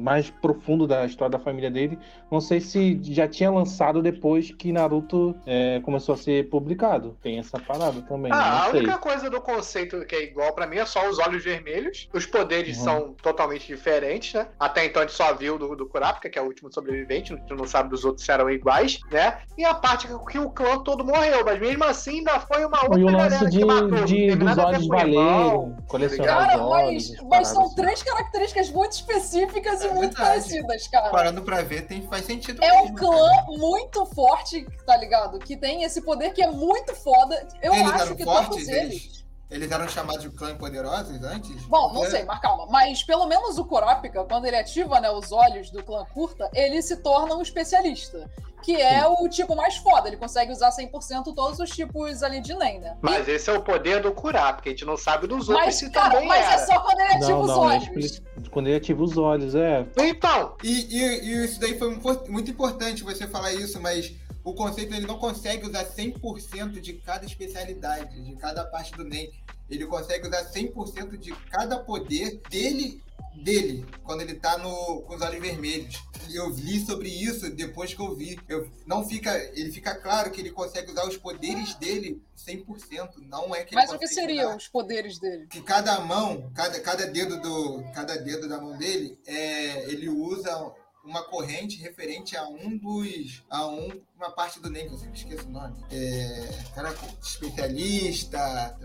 mais profundo da história da família dele, não sei se já tinha lançado depois que Naruto é, começou a ser publicado. Tem essa parada também. Ah, a sei. única coisa do conceito que é igual para mim é só os olhos vermelhos. Os poderes uhum. são totalmente diferentes, né? Até então a gente só viu do, do Kurapika, que é o último sobrevivente, a gente não sabe dos outros se eram iguais, né? E a parte que, que o clã todo morreu, mas mesmo assim ainda foi uma outra galera de, que matou. De dos olhos valerem, colecionar cara, olhos. Mas, mas são assim. três características muito específicas é e muito parecidas, cara. Parando pra ver, tem, faz sentido. É mesmo, um clã cara. muito forte, tá ligado? Que tem esse poder que é muito foda. Eu Ele acho que todos eles. Eles eram chamados de clã poderosos antes? Bom, não sei, mas calma. Mas pelo menos o Kurapika, quando ele ativa né, os olhos do clã curta, ele se torna um especialista. Que é Sim. o tipo mais foda. Ele consegue usar 100% todos os tipos ali de Nen, né? Mas e... esse é o poder do Kurapika. A gente não sabe dos outros mas, se cara, também Mas era. é só quando ele ativa não, os não, olhos. Quando ele ativa os olhos, é. Então! E, e, e isso daí foi muito importante você falar isso, mas o conceito ele não consegue usar 100% de cada especialidade, de cada parte do NEM. Ele consegue usar 100% de cada poder dele dele quando ele tá no, com os olhos vermelhos. Eu li sobre isso depois que eu vi. Eu, não fica, ele fica claro que ele consegue usar os poderes dele 100%. Não é que Mas o que seriam os poderes dele? Que cada mão, cada, cada dedo do cada dedo da mão dele, é, ele usa uma corrente referente a um dos. a um, uma parte do NEM, que eu sempre esqueço o nome. É, cara, especialista,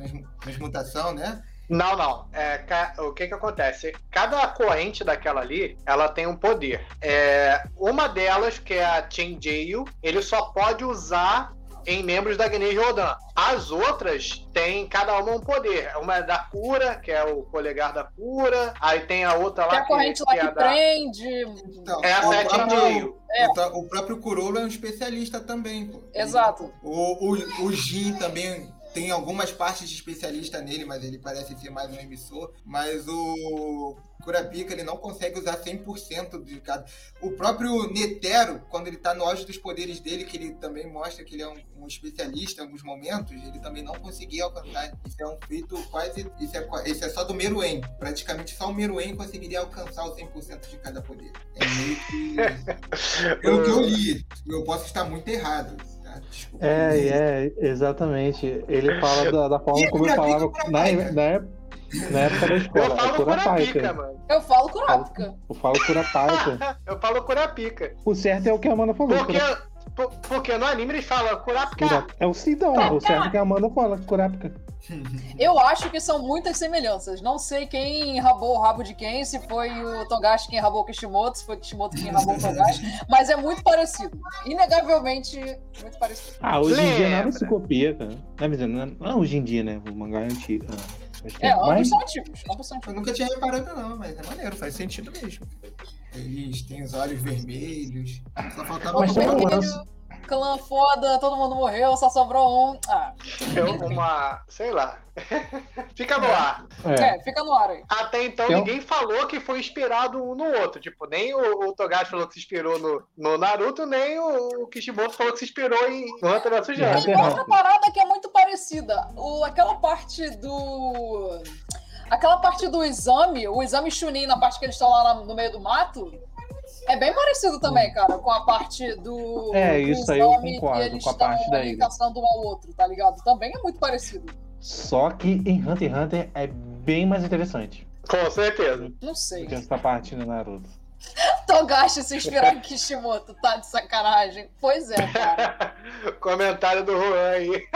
transmutação, né? Não, não. É, o que que acontece? Cada corrente daquela ali, ela tem um poder. É, uma delas, que é a Chenjeyu, ele só pode usar em membros da Guiné Rodan. As outras têm cada uma um poder. Uma é da cura, que é o polegar da cura. Aí tem a outra lá. Que é a corrente que, lá que, que prende. Então, é a sete meio. É. O próprio Kurolo é um especialista também. Pô. Exato. O, o, o Jin também tem algumas partes de especialista nele, mas ele parece ser mais um emissor. Mas o Kurapika, ele não consegue usar 100% de cada. O próprio Netero, quando ele tá no auge dos poderes dele, que ele também mostra que ele é um, um especialista em alguns momentos, ele também não conseguia alcançar. Isso é um feito quase. Isso é, isso é só do Meruem. Praticamente só o Meruem conseguiria alcançar o 100% de cada poder. É meio que. *laughs* Pelo que eu li, eu posso estar muito errado. Desculpa. É, é, exatamente. Ele fala da, da forma como eu falava na, na, na época da escola. Eu falo Curapica, mano. Eu falo Curapica. Eu falo Curapica. *laughs* eu falo Curapica. O certo é o que a Amanda falou. Porque, porque no anime eles falam Curapica. É o Sidão, o certo é que a Amanda fala Curapica. Eu acho que são muitas semelhanças. Não sei quem rabou o rabo de quem, se foi o Togashi quem rabou o Kishimoto, se foi o Kishimoto quem rabou o Togashi, mas é muito parecido. Inegavelmente, muito parecido. Ah, hoje em dia nada se copia, cara. Não, é, não, hoje em dia, né? O mangá é antigo. É, ambos mais... são antigos, ambos são antigos. Eu nunca tinha reparado, não, mas é maneiro, faz sentido mesmo. Eles têm os olhos vermelhos. Só faltava mas um clã foda, todo mundo morreu, só sobrou um. Ah. Eu, uma. sei lá. *laughs* fica no ar. É. é. fica no ar aí. Até então Eu... ninguém falou que foi inspirado um no outro. Tipo, nem o, o Togashi falou que se inspirou no, no Naruto, nem o, o Kishimoto falou que se inspirou em no Hunter vs Hunter. Tem outra parada que é muito parecida. O, aquela parte do. Aquela parte do exame, o exame Chunin na parte que eles estão lá no meio do mato, é bem parecido também, cara, com a parte do. É, isso aí eu concordo com a parte daí. caçando um ao outro, tá ligado? Também é muito parecido. Só que em Hunter x Hunter é bem mais interessante. Com certeza. Não sei. Do que essa parte no Naruto. *laughs* Togashi se inspirar em Kishimoto, tá de sacanagem. Pois é, cara. *laughs* Comentário do Juan aí.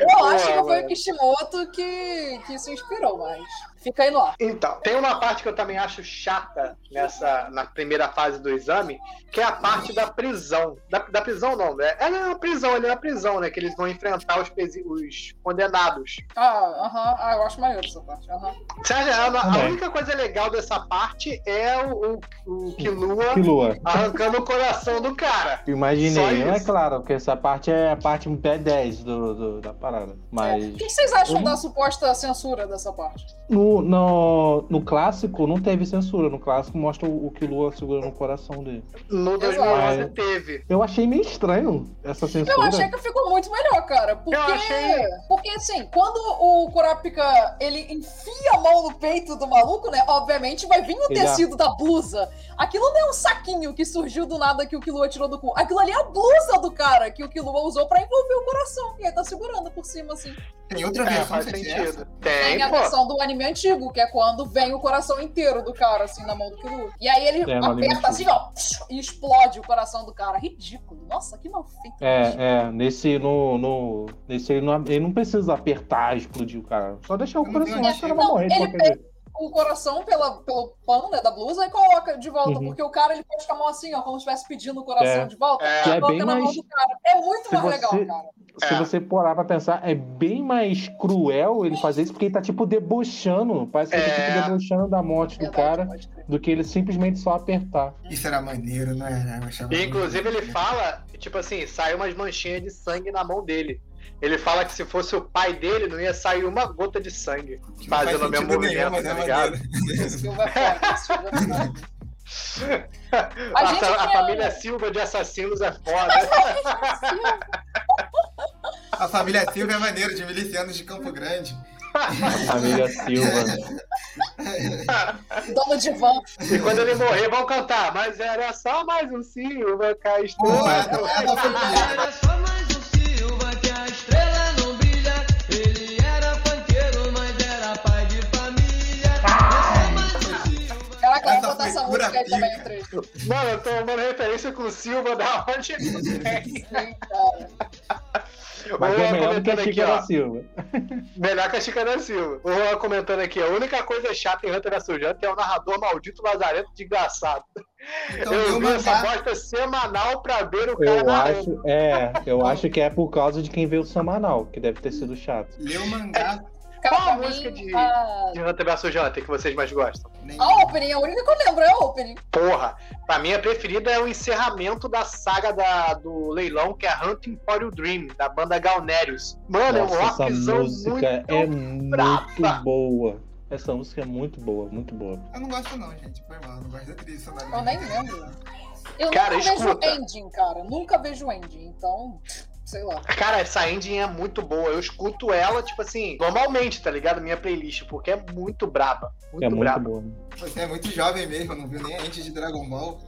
Eu acho que foi o Kishimoto que, que se inspirou, mas fica aí no ar. Então, tem uma parte que eu também acho chata nessa, na primeira fase do exame, que é a parte da prisão. Da, da prisão não, né? É na prisão, ele é na prisão, né? Que eles vão enfrentar os, os condenados. Ah, aham. Uh -huh. Ah, eu acho maneiro essa parte. Aham. Uh -huh. a, a única coisa legal dessa parte é o, o, o Kilua, Kilua arrancando o coração do cara. Imaginei, é claro, porque essa parte é a parte P10 do, do da parada. Mas. É. O que vocês acham da suposta censura dessa parte? No, no, no clássico não teve censura. No clássico mostra o, o segurando o coração dele. No 2011 teve. Eu achei meio estranho essa censura. Eu achei que ficou muito melhor, cara. Porque, eu achei... porque assim, quando o Kurapika ele enfia a mão no peito do maluco, né? Obviamente vai vir o tecido da blusa. Aquilo não é um saquinho que surgiu do nada que o Killua tirou do cu. Aquilo ali é a blusa do cara que o Killua usou pra envolver o coração. E aí tá segurando por cima, assim. Tem outra é, versão faz sentido. Tem, Tem a versão do anime antigo, que é quando vem o coração inteiro do cara, assim, na mão do Killua. E aí ele é, aperta assim, ó, e explode o coração do cara. Ridículo. Nossa, que mal feito. É, é. Nesse, no, no, nesse ele não, ele não precisa apertar e explodir o cara. Só deixar o coração lá, o cara vai morrer de qualquer jeito o coração pela, pelo pano né, da blusa e coloca de volta. Uhum. Porque o cara ele pode ficar mão assim, ó, como se estivesse pedindo o coração é. de volta. É, é bem mais... É muito mais você, legal, cara. Se é. você parar pra pensar, é bem mais cruel ele fazer isso, porque ele tá tipo debochando. Parece que ele tá tipo é. debochando da morte do cara, do que ele simplesmente só apertar. Isso era maneiro, né? Inclusive, ele fala, tipo assim, sai umas manchinhas de sangue na mão dele. Ele fala que se fosse o pai dele, não ia sair uma gota de sangue que fazendo o mesmo movimento, nenhum, tá é ligado? a, a, a família Silva de assassinos é foda. a família Silva é maneiro, de milicianos de Campo Grande. Família Silva. Dono de van. E quando ele morrer, vão cantar. Mas era só mais um Silva, cá estou. Era só mais Caraca, vou botar essa música aí também no trecho. Mano, eu tô mandando referência com o Silva da onde ele tem. Mas é melhor que a Chica da Silva. Melhor que a Chica da Silva. O Juan comentando aqui, a única coisa chata em Hunter vs Hunter é o narrador maldito lazarento desgraçado. Então, eu vi essa bosta semanal pra ver o cara eu acho, É, eu acho que é por causa de quem vê o semanal, que deve ter sido chato. Leu o mangá Cara, Qual a música de, a... de Hunter vs Hunter que vocês mais gostam? A opening, a única que eu lembro é a opening. Porra, pra mim a preferida é o encerramento da saga da, do leilão, que é Hunting for Your Dream, da banda Galnerius. Mano, Nossa, é uma essa música muito é muito boa. Essa música é muito boa, muito boa. Eu não gosto não, gente. Foi mal, não gosto da trilha sonora. Eu nem lembro. Eu cara, nunca escuta. vejo ending, cara. Nunca vejo ending, então sei lá. Cara, essa ending é muito boa. Eu escuto ela, tipo assim, normalmente, tá ligado? Minha playlist, porque é muito braba. Muito é braba. muito boa. Você é muito jovem mesmo, não viu nem a ending de Dragon Ball.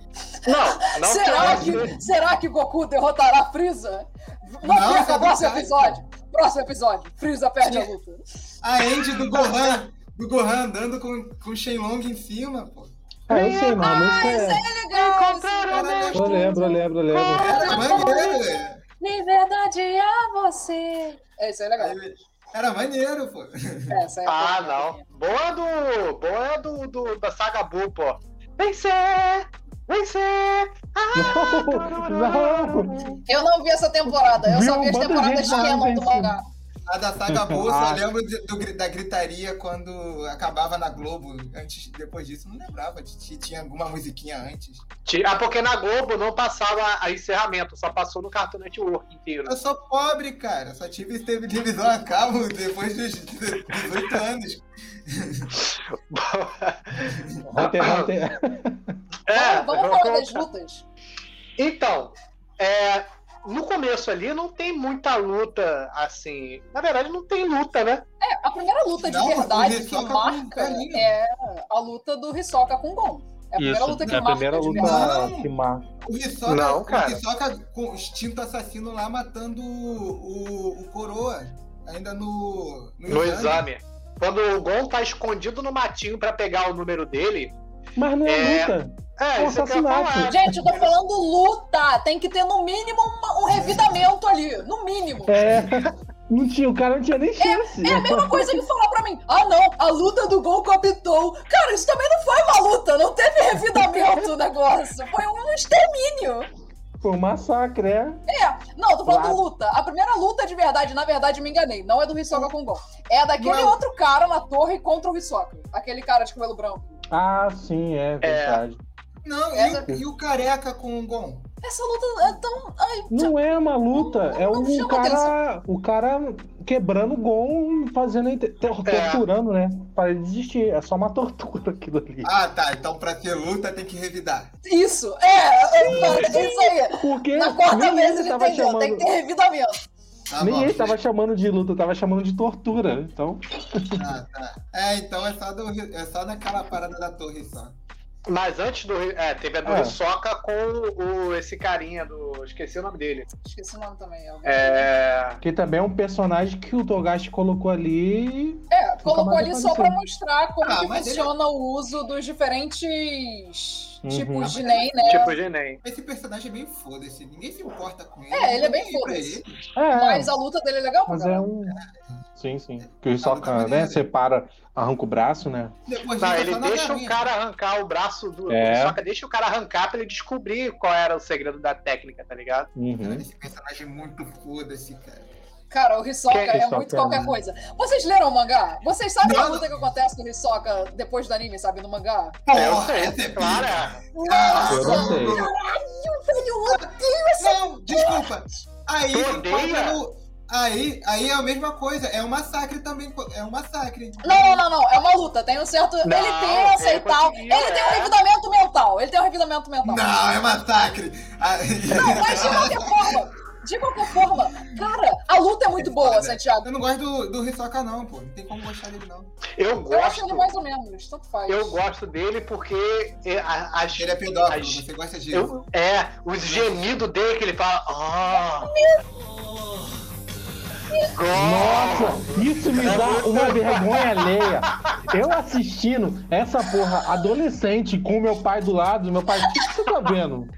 Não, não será, que, será que Goku derrotará Freeza? Não, não perca, próximo episódio. Próximo episódio. Freeza perde a luta. A end do Gohan, do Gohan andando com, com o Shenlong em cima, pô. Ah, eu sei, mano. Ah, isso é legal. Eu lembro, eu lembro, eu lembro. Era maneiro, velho. Liberdade a você. É, isso aí é legal. Era maneiro, pô. É, ah, não. Boa do. Boa do, do da saga Buu, pô. Vencer! Vencer! Ah, *laughs* não, não. Eu não vi essa temporada, eu só vi as temporadas de Canon do mangá. A da saga *laughs* Bolsa, ah. eu lembro de, do, da gritaria quando acabava na Globo. Antes, depois disso, não lembrava de tinha alguma musiquinha antes. Ah, porque na Globo não passava a encerramento, só passou no Cartoon Network inteiro. Eu sou pobre, cara. Só tive televisão a cabo depois dos 18 anos. *laughs* É, vamos, vamos falar das lutas. Então, é, no começo ali não tem muita luta, assim. Na verdade, não tem luta, né? É, a primeira luta de não, verdade que marca é a luta do Hisoka com Gon. É a primeira Isso, luta que é a marca. Primeira luta não, que marca. O Hisoka, não, cara. o Hisoka com o instinto assassino lá matando o, o, Coroa. Ainda no. No, no exame. exame. Quando o Gon tá escondido no matinho para pegar o número dele. Mas não é, é luta. É, isso assassinato. Gente, eu tô falando luta. Tem que ter no mínimo um, um revidamento ali. No mínimo. É. Não tinha, o cara não tinha nem chance. É, é a mesma coisa que falar pra mim. Ah, não, a luta do gol com a Pitou. Cara, isso também não foi uma luta. Não teve revidamento o negócio. Foi um extermínio. Foi um massacre, é? É, não, tô falando claro. luta. A primeira luta de verdade, na verdade, me enganei. Não é do Hisoka com gol. É daquele não. outro cara na torre contra o Hisoka. Aquele cara de cabelo branco. Ah, sim, é, é. verdade. É. Não, Essa... e, e, o careca com o Gon? Essa luta é tão. Ai, não é uma luta, não, é o cara. O cara quebrando o Gon e fazendo. torturando, é. né? Para ele desistir. É só uma tortura aquilo ali. Ah, tá. Então pra ter luta tem que revidar. Isso! É! é isso aí! Porque Na quarta vez ele entendeu, chamando... tem que ter revidamento. Tá Nem bom, ele tava chamando de luta, tava chamando de tortura, então. Ah, tá. É, então é só, do, é só naquela parada da torre só. Mas antes do. É, teve a do é. Soca com o, esse carinha do. Esqueci o nome dele. Esqueci o nome também. É. Que também é um personagem que o Togashi colocou ali. É, colocou ali só pra mostrar como ah, que funciona ele... o uso dos diferentes uhum. tipos de NEM, né? Tipo de NEM. Esse personagem é bem foda-se, ninguém se importa com ele. É, ele é bem foda-se. É, mas a luta dele é legal, Mas é um. Sim, sim. Que o Hisoka, né, separa, arranca o braço, né? Depois não, ele deixa o cara arrancar o braço do. É. O Hisoka deixa o cara arrancar pra ele descobrir qual era o segredo da técnica, tá ligado? Uhum. Esse personagem é muito foda-se, cara. Cara, o Hisoka é, é muito qualquer coisa. Vocês leram o mangá? Vocês sabem não. a luta que acontece com o Hisoka depois do anime, sabe? No mangá? É, eu sei, é claro. Nossa, eu não sei. Caralho, velho, eu odeio essa Não, desculpa. Aí, Aí, aí é a mesma coisa, é um massacre também, é um massacre. Não, não, não, é uma luta, tem um certo. Não, ele tem que aceitar. Ele, ele tem um é. revidamento mental, ele tem um revidamento mental. Não, é massacre. Não, mas de qualquer forma, de qualquer forma, cara, a luta é muito boa, Santiago. Eu não gosto do, do Hisoka, não, pô. Não tem como gostar dele, não. Eu gosto. Eu acho ele mais ou menos, tanto faz. Eu gosto dele porque. As, ele é pedófilo, as, você gosta disso. Eu, é, os gemidos dele que ele fala. Oh. Nossa, isso me dá uma vergonha alheia. Eu assistindo essa porra adolescente com meu pai do lado, meu pai, o que, você tá vendo?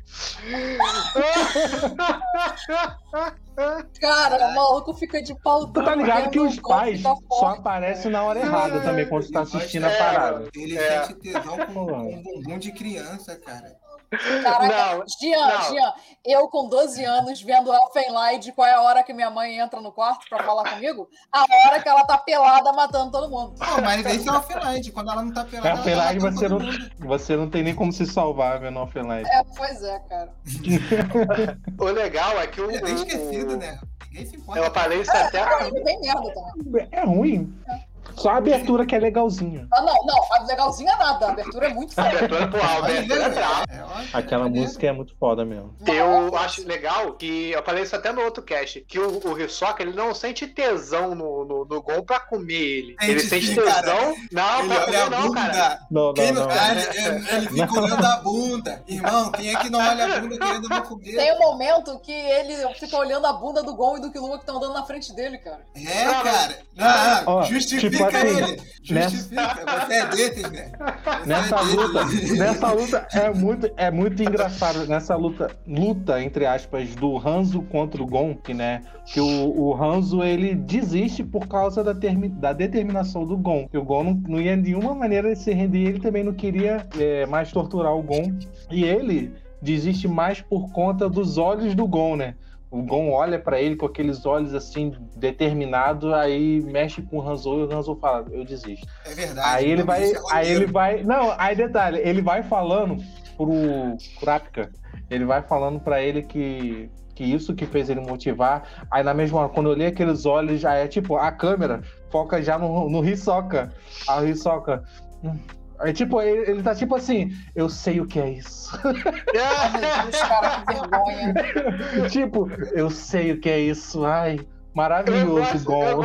Cara, o maluco fica de pau Tu tá ligado que os pais só aparecem na hora errada também quando tu tá assistindo a parada. Ele é. sente tesão com um bumbum de criança, cara. Caraca, não, Gian, não. Gian, eu com 12 anos vendo Elfenlight, qual é a hora que minha mãe entra no quarto pra falar comigo? A hora que ela tá pelada matando todo mundo. Pô, mas esse é Elfenlight, quando ela não tá pelada. Elfenlight tá você, não, você não tem nem como se salvar vendo Elfenlight. É, pois é, cara. *laughs* o legal é que o. É bem esquecido, né? Ninguém se importa. Eu falei isso é, até. É, é bem merda também. É ruim. É. Só a abertura que é legalzinha. Ah, não, não, a legalzinha nada. A abertura é muito foda. A abertura, porra, a abertura é brava. Aquela música é muito foda mesmo. Eu acho legal que, eu falei isso até no outro cast, que o, o Hisoka, ele não sente tesão no, no, no Gon pra comer ele. Ele sente sim, tesão... Cara. Não, ele pra comer não, cara. Não, não, não. Cara, ele, ele *laughs* fica olhando a bunda. Irmão, quem é que não olha a bunda querendo não comer? Tem um momento que ele fica olhando a bunda do Gon e do Killua que estão andando na frente dele, cara. É, cara. Não, justifica tipo assim, ele. Justifica, nessa... você é desses, né? Você nessa é luta, nessa luta é muito, é muito engraçado. Nessa luta, luta, entre aspas, do Hanzo contra o Gonk, né? Que o, o Hanzo ele desiste por causa da, termi, da determinação do Gon. Que o Gon não, não ia de nenhuma maneira se render, ele também não queria é, mais torturar o Gon. E ele desiste mais por conta dos olhos do Gon, né? O Gon olha para ele com aqueles olhos assim, determinado, aí mexe com o Hanzo e o Hanzo fala, eu desisto. É verdade. Aí ele vai. É aí ele vai. Não, aí detalhe, ele vai falando pro Kurapika, ele vai falando para ele que. Que isso que fez ele motivar. Aí na mesma hora, quando eu olhei aqueles olhos, já é tipo, a câmera foca já no, no Hisoka. A Hisoka. Hum, Aí, tipo, ele, ele tá tipo assim, eu sei o que é isso. Ai, Deus, cara, que vergonha. tipo, eu sei o que é isso. Ai, maravilhoso, igual.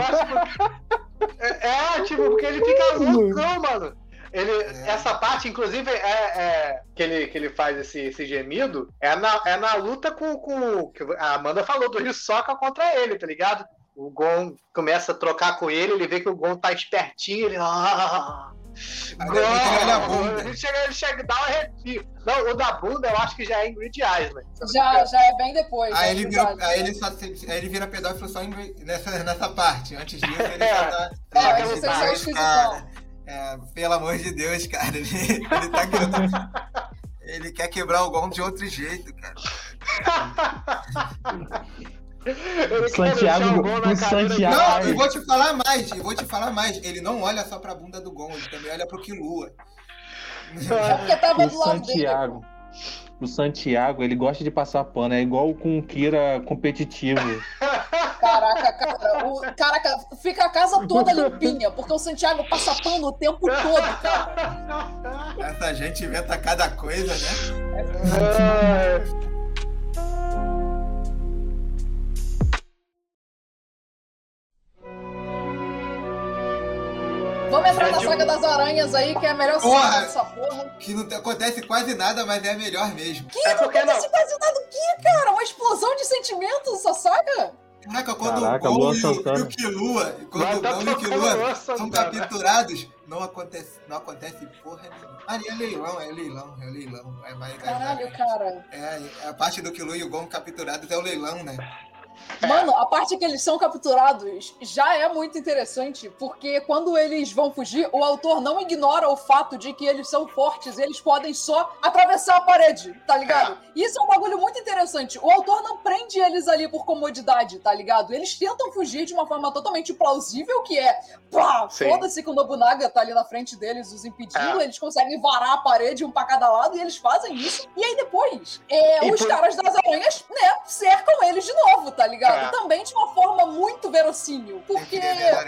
É, é, tipo, porque ele fica loucão, mano. Ele, é. Essa parte, inclusive, é, é, que, ele, que ele faz esse, esse gemido, é na, é na luta com, com. que a Amanda falou, do Hisoka contra ele, tá ligado? O Gon começa a trocar com ele, ele vê que o Gon tá espertinho, ele. Ah, Gol! Ele chega, ele chega, dá um arrepio. Não, o da bunda eu acho que já é Ingrid Island. Já, já é bem depois. Aí, ele, vira, aí ele, só, aí ele vira pedófilo só nessa, nessa parte. Antes disso, ele é. já tá. É, você só esquisitão. É, pelo amor de Deus, cara. Ele, ele tá querendo. ele quer quebrar o gol de outro jeito, cara. *laughs* Santiago, o Santiago. Não, eu vou te falar mais, eu vou te falar mais. Ele não olha só pra bunda do Gon, ele também olha pro Kilua. É porque tava o do lado Santiago. Dele. O Santiago, ele gosta de passar pano, é igual com o Kira competitivo. *laughs* Caraca, cara, o, caraca, fica a casa toda limpinha, porque o Santiago passa pano o tempo todo, cara. Essa gente inventa cada coisa, né? É. Na saga das aranhas aí, que é a melhor porra, saga dessa porra. Que não acontece quase nada, mas é a melhor mesmo. Que é não acontece não. quase nada o quê, cara? Uma explosão de sentimentos essa saga? Caraca, quando Caraca, o Gon e o, o Killua, quando o Gon e o Killua são capturados, não acontece, não acontece porra nenhuma. Ali é leilão, é leilão, é leilão. É mais, Caralho, cara. É, a parte do Killua e o Gon capturados é o leilão, né? Mano, a parte que eles são capturados já é muito interessante, porque quando eles vão fugir, o autor não ignora o fato de que eles são fortes, eles podem só atravessar a parede, tá ligado? Isso é um bagulho muito interessante. O autor não prende eles ali por comodidade, tá ligado? Eles tentam fugir de uma forma totalmente plausível, que é, pá, foda-se que o Nobunaga tá ali na frente deles, os impedindo, é. eles conseguem varar a parede um pra cada lado e eles fazem isso. E aí depois, é, os por... caras das aranhas, né, cercam eles de novo, tá ligado? ligado? É. Também de uma forma muito verossímil. Porque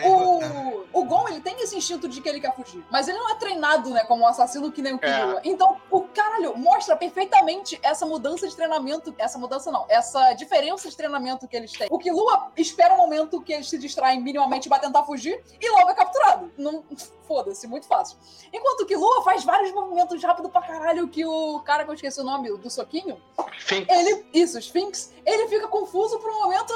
o, o Gon, ele tem esse instinto de que ele quer fugir. Mas ele não é treinado, né, como um assassino que nem o Killua. É. Então, o caralho mostra perfeitamente essa mudança de treinamento. Essa mudança não, essa diferença de treinamento que eles têm. O Killua espera o um momento que eles se distraem minimamente pra tentar fugir e logo é capturado. Não foda-se, muito fácil. Enquanto que Lua faz vários movimentos rápido pra caralho que o cara que eu esqueci o nome do soquinho. Sphinx. Ele, isso, Sphinx. Ele fica confuso por um momento.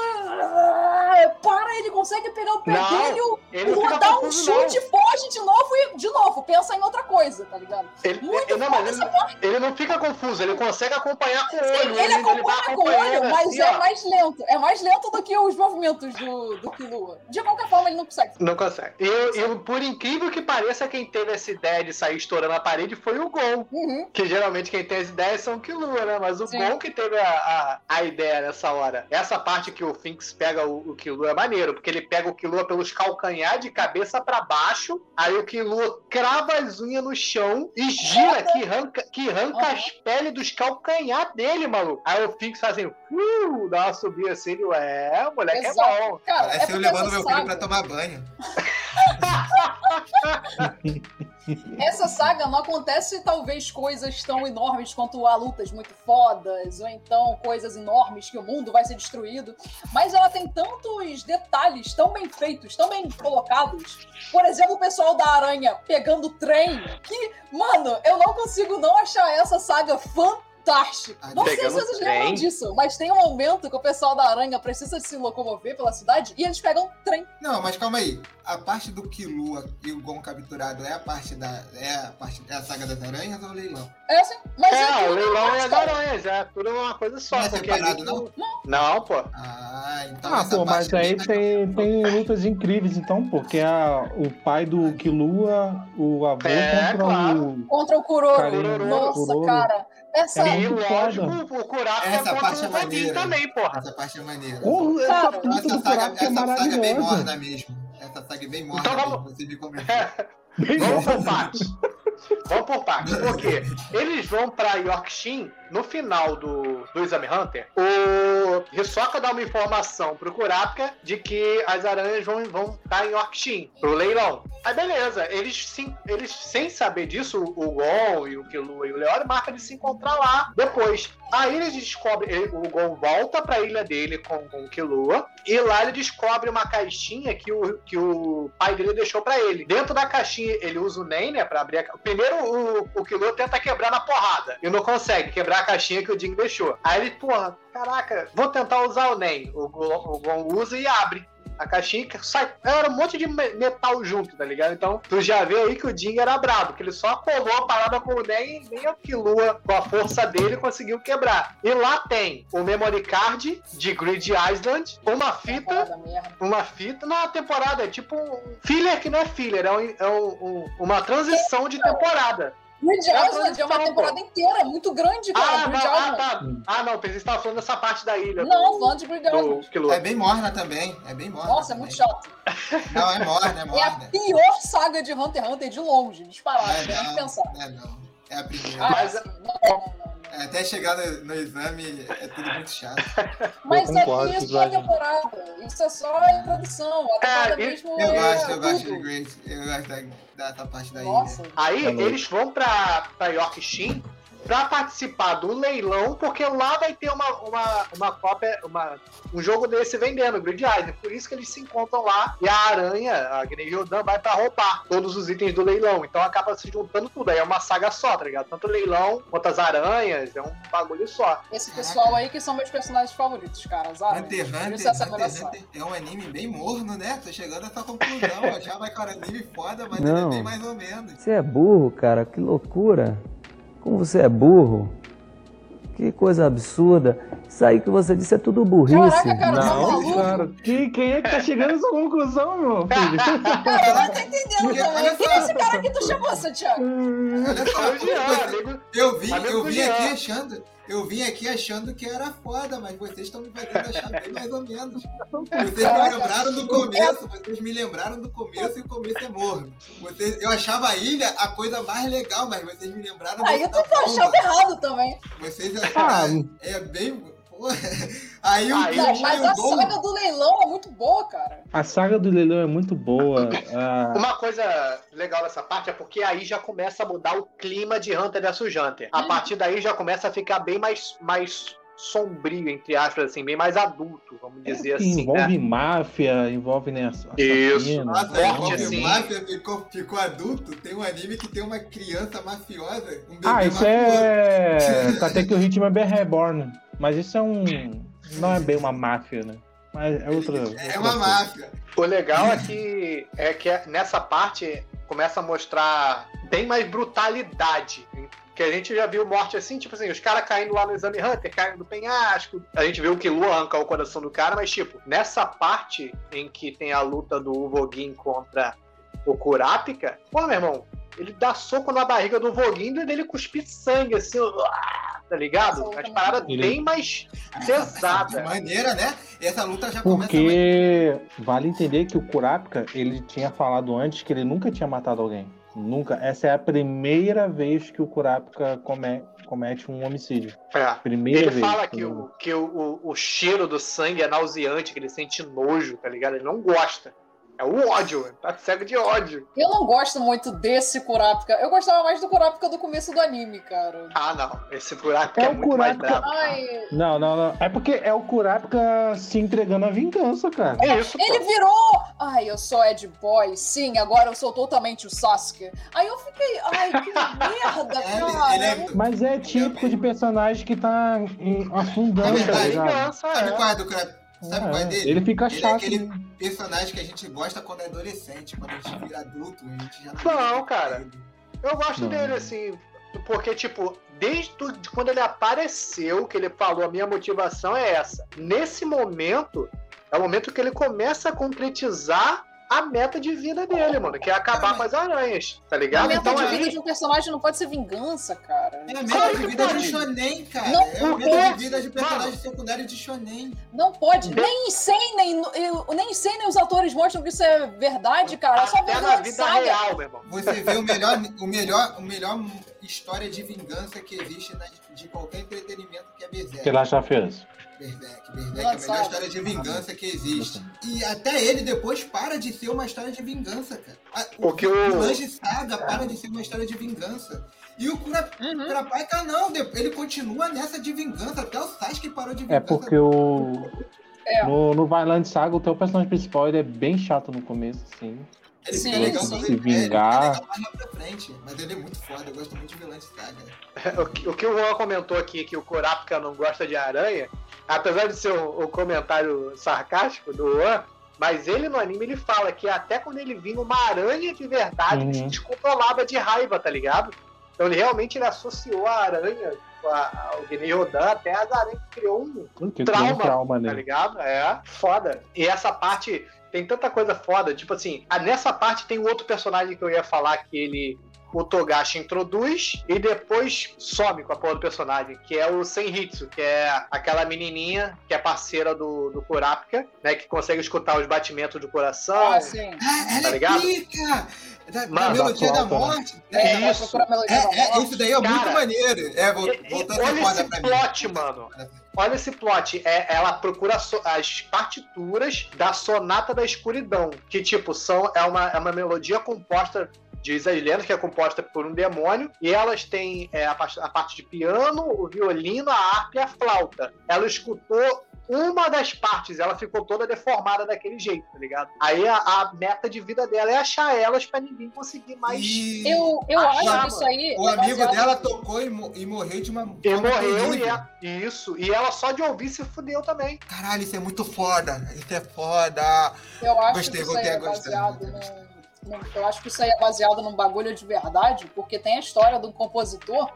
Para, ele consegue pegar o pé dele. O Lua dá um chute, não. foge de novo e, de novo, pensa em outra coisa, tá ligado? Ele, muito não, mas ele, ele, não fica confuso, ele consegue acompanhar com o olho. Ele, ele acompanha ele com o olho, mas assim, é ó. mais lento. É mais lento do que os movimentos do, do Killua. De qualquer forma, ele não consegue. Não consegue. E, e por incrível que pareça, quem teve essa ideia de sair estourando a parede foi o Gon. Uhum. Que geralmente quem tem as ideias são o Killua, né? Mas o Sim. Gon que teve a, a, a, ideia nessa hora. Essa parte que o Finks pega o, o Killua é maneiro, porque ele pega o Killua pelos calcanhar de cabeça para baixo, aí o Killua crava as unhas no chão e gira, que arranca, que arranca uhum. as peles dos calcanhar dele, maluco. Aí o Finks faz assim, uh, dá uma subida assim, ele, ué, o moleque é Exato. é bom. Cara, Parece é eu levando meu filho pra tomar banho. *laughs* Essa saga não acontece talvez coisas tão enormes quanto há lutas muito fodas, ou então coisas enormes que o mundo vai ser destruído, mas ela tem tantos detalhes tão bem feitos, tão bem colocados. Por exemplo, o pessoal da Aranha pegando trem, que, mano, eu não consigo não achar essa saga fantástica fantástico. Não sei se vocês lembram disso, mas tem um momento que o pessoal da Aranha precisa se locomover pela cidade e eles pegam um trem. Não, mas calma aí. A parte do Kilua e o Gon capturado é a parte da. É a, parte, é a saga das aranhas ou o leilão? É sim. Mas é, é o leilão e as aranhas, é tudo uma coisa só. Não é separado, não? não? Não, pô. Ah, então. Ah, pô, mas aí tem, tem lutas incríveis, então, porque a, o pai do Kilua, o avô é, contra claro. o. Contra o Kuroro. Nossa, Kuroro. cara. Essa é e lógico, o Kurapika essa parte é maneira. também, porra. Essa parte é maneira. Oh, essa, essa, saga, essa saga é bem morna mesmo. Essa saga é bem morna então, vamos... mesmo, você me *laughs* comentou. vamos por partes. Vamos por partes. Porque eles vão pra Yorkshire no final do, do Exame Hunter, o Hisoka dá uma informação pro Kurapika de que as aranhas vão, vão estar em Yorkshire, pro leilão. Aí beleza, eles, sim, eles sem saber disso, o Gon e o Killua e o Leone marcam de se encontrar lá depois. Aí eles descobrem, o Gon volta pra ilha dele com, o Killua, e lá ele descobre uma caixinha que o, que o pai dele deixou pra ele. Dentro da caixinha, ele usa o Nen, né, pra abrir a... Primeiro o, o Killua tenta quebrar na porrada, e não consegue quebrar a caixinha que o Jing deixou. Aí ele, porra, caraca, vou tentar usar o NEM. O, o, o Gon usa e abre a caixinha sai. Era um monte de metal junto, tá ligado? Então, tu já vê aí que o Jing era brabo, que ele só colou a parada com o NEM e nem a Kilua, com a força dele, conseguiu quebrar. E lá tem o memory card de Grid Island, uma fita. Uma fita. Na temporada, é tipo um filler que não é filler, é, um, é um, uma transição de temporada. Bridge Island é uma temporada inteira, é muito grande, cara. Ah, não, ah, tá. ah, não, pensei que você tava falando dessa parte da ilha. Não, falando de Bridge. É bem morna também, é bem morna. Nossa, também. é muito chato. Não, é morna, é morna. *laughs* É a pior saga de Hunter x Hunter de longe, disparado, é, não, pensar. É, não. É a primeira. Ah, Mas, assim, não, não, não. É, até chegar no, no, exame é tudo muito chato. *laughs* Mas é isso é temporada. Isso é só a introdução. A temporada é, mesmo eu, é gosto, eu gosto de Grace. Eu gosto da, dessa parte da Nossa. ilha. Aí é eles vão pra, pra Yorkshire pra participar do leilão, porque lá vai ter uma, uma, uma cópia, uma, um jogo desse vendendo, Grid Island. Por isso que eles se encontram lá e a aranha, a Gnei Jordan, vai pra roubar todos os itens do leilão. Então acaba se juntando tudo. Aí é uma saga só, tá ligado? Tanto o leilão quanto as aranhas, é um bagulho só. Esse pessoal aí que são meus personagens favoritos, cara. As aranhas. Hunter, Hunter, Hunter, Hunter é um anime bem morno, né? Tô chegando a essa conclusão. Eu achava que era anime foda, mas Não. ele é bem mais ou menos. Você é burro, cara. Que loucura. Como você é burro. Que coisa absurda. Isso aí que você disse é tudo burrice. Caraca, cara, não, tá cara. Que, quem é que tá chegando a essa conclusão, meu filho? Cara, eu não tô entendendo também. Quem é esse cara que tu chamou, Santiago? Só, eu vi, eu vi aqui achando eu vim aqui achando que era foda, mas vocês estão me fazendo achar bem mais ou menos. *laughs* Vocês me lembraram do começo, vocês me lembraram do começo e o começo é morno. Vocês, eu achava a ilha a coisa mais legal, mas vocês me lembraram Aí eu tô achando errado também. Vocês acharam. Ah, é bem *laughs* Aí o Aí, mas a saga do leilão é muito boa, cara. A saga do leilão é muito boa. Ah. *laughs* Uma coisa legal dessa parte é porque aí já começa a mudar o clima de Hunter vs Hunter. A hum. partir daí já começa a ficar bem mais, mais sombrio, entre aspas, assim, bem mais adulto, vamos é, dizer é, assim. Envolve né? máfia, envolve né, Isso. Nossa, Forte, assim. máfia ficou, ficou adulto. Tem um anime que tem uma criança mafiosa. Um ah, isso é. Até que o ritmo é bem reborn. Mas isso é um. Não é bem uma máfia, né? Mas é outra. É uma coisa. máfia. O legal é que, é que nessa parte começa a mostrar bem mais brutalidade. Que a gente já viu morte assim, tipo assim, os caras caindo lá no exame Hunter, caindo do penhasco. A gente viu que Lu arranca o coração do cara, mas, tipo, nessa parte em que tem a luta do Uvogin contra o Kurapika, pô, meu irmão, ele dá soco na barriga do Voguinho e ele cuspir sangue, assim, tá ligado? As paradas bem mais pesadas. maneira, né? Essa luta já começa Porque vale entender que o Kurapika, ele tinha falado antes que ele nunca tinha matado alguém. Nunca. Essa é a primeira vez que o Kurapika come, comete um homicídio. É. Primeira ele vez. fala que, o, que o, o, o cheiro do sangue é nauseante, que ele sente nojo, tá ligado? Ele não gosta. É o ódio, tá cego de ódio. Eu não gosto muito desse Kurapika. Eu gostava mais do Kurapika do começo do anime, cara. Ah, não. Esse Kurapika é, é muito Kurapika... mais bravo. Ai... Não, não, não. É porque é o Kurapika se entregando à vingança, cara. É isso, Ele pô. virou... Ai, eu sou Ed Boy. Sim, agora eu sou totalmente o Sasuke. Aí eu fiquei... Ai, que merda, *laughs* é, cara. Ele, é... Mas é típico de personagem que tá afundando, é tá ligado? Vingança, é. Sabe qual é do Kurapika? Sabe é, qual é dele? Ele fica ele é chato. É aquele né? personagem que a gente gosta quando é adolescente, quando a gente vira adulto, a gente já não. Não, cara. Eu gosto não. dele, assim, porque, tipo, desde quando ele apareceu, que ele falou, a minha motivação é essa. Nesse momento, é o momento que ele começa a concretizar a meta de vida dele, mano, que é acabar com as aranhas, tá ligado? A meta então, de vida ali... de um personagem não pode ser vingança, cara. É a meta claro de vida pode. de shonen, cara. Não, é a meta de vida de personagem secundário de shonen. Não pode. Nem sei, nem, nem sei, nem os atores mostram que isso é verdade, cara. É só Até na vida saga. real, meu irmão. Você vê o melhor, o melhor, o melhor história de vingança que existe na, de qualquer entretenimento que é Berserk. Que ela já fez. Berserk. Berserk é a melhor história de vingança que existe. E até ele depois para de ser uma história de vingança, cara. O, Porque o Lange Saga para de ser uma história de vingança. E o Kura, uhum. Kurapika não, ele continua nessa de vingança, até o Sasuke parou de vingança. É porque o... É. No, no Violent Saga, o teu personagem principal ele é bem chato no começo, assim. Ele sim, fica legal vingar. Ele mais pra frente, mas ele é muito foda, eu gosto muito de vilã de saga. o, que o Juan comentou aqui, que o Kurapika não gosta de aranha, apesar de ser o, o comentário sarcástico do Juan, mas ele no anime ele fala que até quando ele vinha uma aranha de verdade, uhum. ele se descontrolava de raiva, tá ligado? Então ele realmente ele associou a aranha ao Guinei Rodan, até as aranhas criou um, um trauma, um trauma tá ligado? É, foda. E essa parte tem tanta coisa foda. Tipo assim, nessa parte tem um outro personagem que eu ia falar que ele. O Togashi introduz e depois some com a porra do personagem, que é o Senhitsu, que é aquela menininha que é parceira do, do Kurapika, né? Que consegue escutar os batimentos do coração. Ah, sim. Ah, ela tá ligado? é pica! Da, da melodia da morte. É, isso. É, é, isso daí é Cara, muito maneiro. É, voltando olha esse plot, mim. mano. Olha esse plot. É, ela procura so, as partituras da Sonata da Escuridão. Que, tipo, são, é, uma, é uma melodia composta diz as lendas, que é composta por um demônio, e elas têm é, a, parte, a parte de piano, o violino, a harpa e a flauta. Ela escutou uma das partes, ela ficou toda deformada daquele jeito, tá ligado? Aí a, a meta de vida dela é achar elas para ninguém conseguir mais. E... Eu, eu acho que isso aí. O é amigo dela tocou e, e, morreu de uma. E morreu, e é, isso. E ela só de ouvir se fudeu também. Caralho, isso é muito foda. Isso é foda. Eu acho Gostei, que isso aí é baseado no, Eu acho que isso aí é baseado num bagulho de verdade, porque tem a história do compositor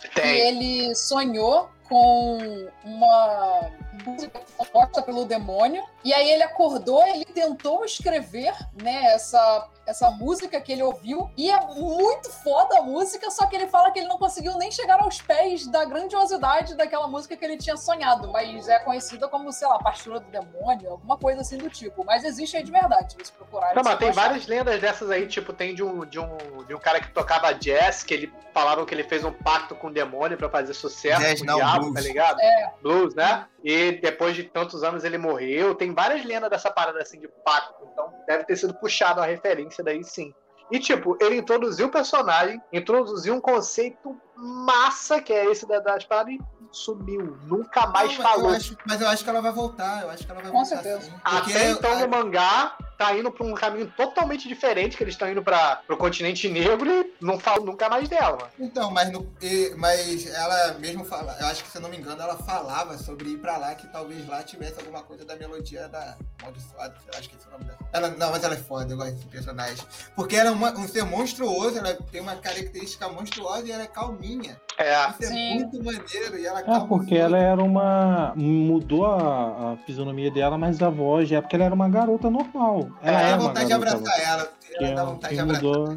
tem. que ele sonhou com uma composta pelo demônio. E aí ele acordou, ele tentou escrever, né, essa, essa música que ele ouviu. E é muito foda a música, só que ele fala que ele não conseguiu nem chegar aos pés da grandiosidade daquela música que ele tinha sonhado. Mas é conhecida como, sei lá, Pastura do Demônio, alguma coisa assim do tipo. Mas existe aí de verdade, se procurar. Não, mas tem achar. várias lendas dessas aí, tipo, tem de um, de, um, de um cara que tocava jazz, que ele falavam que ele fez um pacto com o demônio para fazer sucesso jazz, com o diabo, blues. tá ligado? É. Blues, né? E depois de tantos anos ele morreu. Tem várias lendas dessa parada assim de pacto. Então deve ter sido puxado a referência daí sim. E, tipo, ele introduziu o personagem, introduziu um conceito massa, que é esse da, das paradas, e sumiu. Nunca mais Não, falou. Eu acho, mas eu acho que ela vai voltar. Eu acho que ela vai Com voltar. certeza. Sim, Até então, no mangá, tá indo pra um caminho totalmente diferente, que eles estão indo para pro continente negro e não falo nunca mais dela. Mano. Então, mas, no, mas ela mesmo fala, eu acho que se eu não me engano, ela falava sobre ir pra lá, que talvez lá tivesse alguma coisa da melodia da Maldiçoada, acho que esse é o nome dela. Ela, não, mas ela é foda, eu gosto desse personagem. Porque ela é uma, um ser monstruoso, ela tem uma característica monstruosa e ela é calminha. É. Isso é Sim. muito maneiro. E ela é, porque ela era uma. mudou a, a, fisionomia dela, mas a voz é porque ela era uma garota normal. Ela é, dá vontade de abraçar ela. Ela dá vontade de abraçar. Mudou...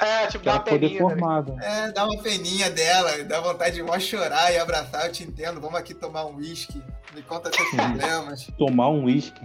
É, tipo, dá uma peninha. Né? É, dá uma peninha dela, dá vontade de mó chorar e abraçar, eu te entendo. Vamos aqui tomar um uísque. Me conta seus problemas. Tomar um uísque. *laughs*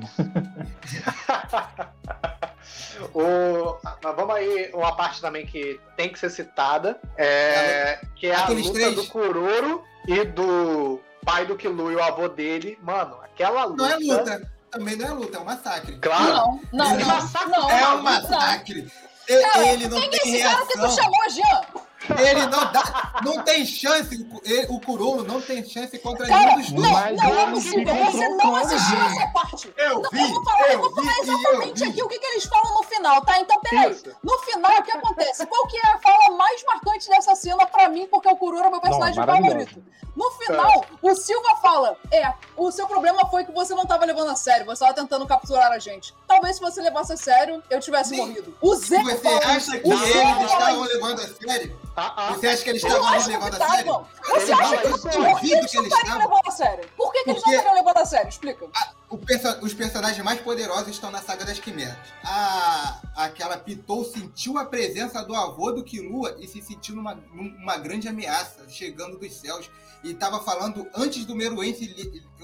o, vamos aí, uma parte também que tem que ser citada, é, que é a luta três. do Kuroro e do pai do Killua e o avô dele. Mano, aquela luta... Não é luta também não é luta, é um massacre. Claro. Não, não, não, massacre, não é um massacre. Cara, ele não tem reação. que tu chamou, Jean? Ele não dá, não tem chance, o Kurolo não tem chance contra Cara, nenhum dos dois. Não, não é possível, você não assistiu essa parte. Eu vi, eu vou falar, eu vou falar exatamente aqui o que, que, eles falam no final, tá? Então, peraí. No final, o que acontece? Qual que é a fala mais marcante dessa cena pra mim, porque o Kuroro é meu personagem não, favorito. No final, é. o Silva fala: É, o seu problema foi que você não tava levando a sério, você tava tentando capturar a gente. Talvez se você levasse a sério, eu tivesse Sim. morrido. O Zé Você fala, acha que eles estavam levando a sério? Ah, ah. Você acha que eles estavam levando a sério? Você acha que, por que eles não estariam levando a sério? Por que, que eles não estariam levando a sério? Explica. A, perso os personagens mais poderosos estão na saga das quimeras. A, aquela Pitou sentiu a presença do avô do Kilua e se sentiu numa, numa grande ameaça, chegando dos céus. E estava falando antes do Meruem,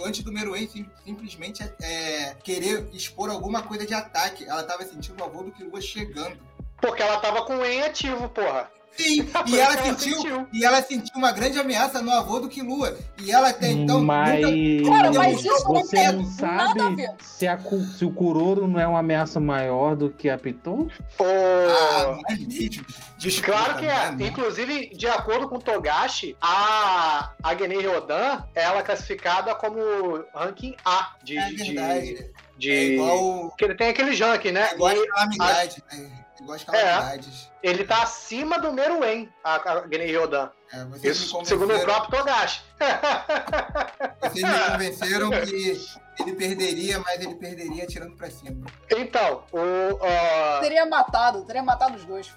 antes do Meruem simplesmente é, querer expor alguma coisa de ataque. Ela estava sentindo o avô do Kilua chegando. Porque ela tava com o EN ativo, porra. Sim, *laughs* e ela, ela sentiu, sentiu, e ela sentiu uma grande ameaça no avô do Kilua. E ela até então. Mas, nunca... Cara, mas isso você não, sabe se, a, se o Kuroro não é uma ameaça maior do que a Piton? Oh. Ah, Desculpa, claro que é. Né? Inclusive, de acordo com o Togashi, a, a Genei Rodan ela é classificada como ranking A de. É verdade. De, de... É igual. Que ele tem aquele junk, né? É igual a calamidade, a... né? Igual as calamidades. É, ele tá acima do Meruem, a, a Rodan. É, Isso, segundo o próprio Togashi. Vocês me convenceram que ele perderia, mas ele perderia tirando pra cima. Então, o. Uh... Teria matado, teria matado os dois.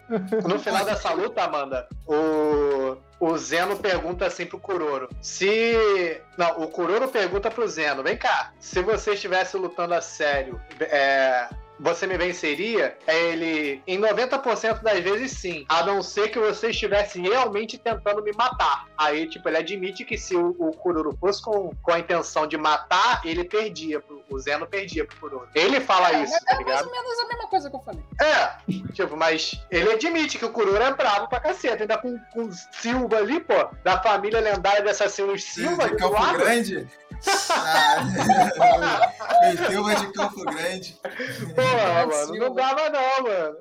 No final dessa luta, Amanda, o. O Zeno pergunta assim pro Kuroro. Se. Não, o Kuroro pergunta pro Zeno: vem cá, se você estivesse lutando a sério, é, você me venceria? É ele, em 90% das vezes sim, a não ser que você estivesse realmente tentando me matar. Aí, tipo, ele admite que se o, o Kururu fosse com, com a intenção de matar, ele perdia, o Zeno perdia pro Kururu. Ele fala é, isso, é, tá ligado? É mais ou menos a mesma coisa que eu falei. É, tipo, mas ele admite que o Kururu é bravo pra cacete, ainda com, com Silva ali, pô, da família lendária de assassinos Silva. De Campo Grande? Ah, *laughs* Silva de Campo Grande. Pô, mano, não dava não, mano.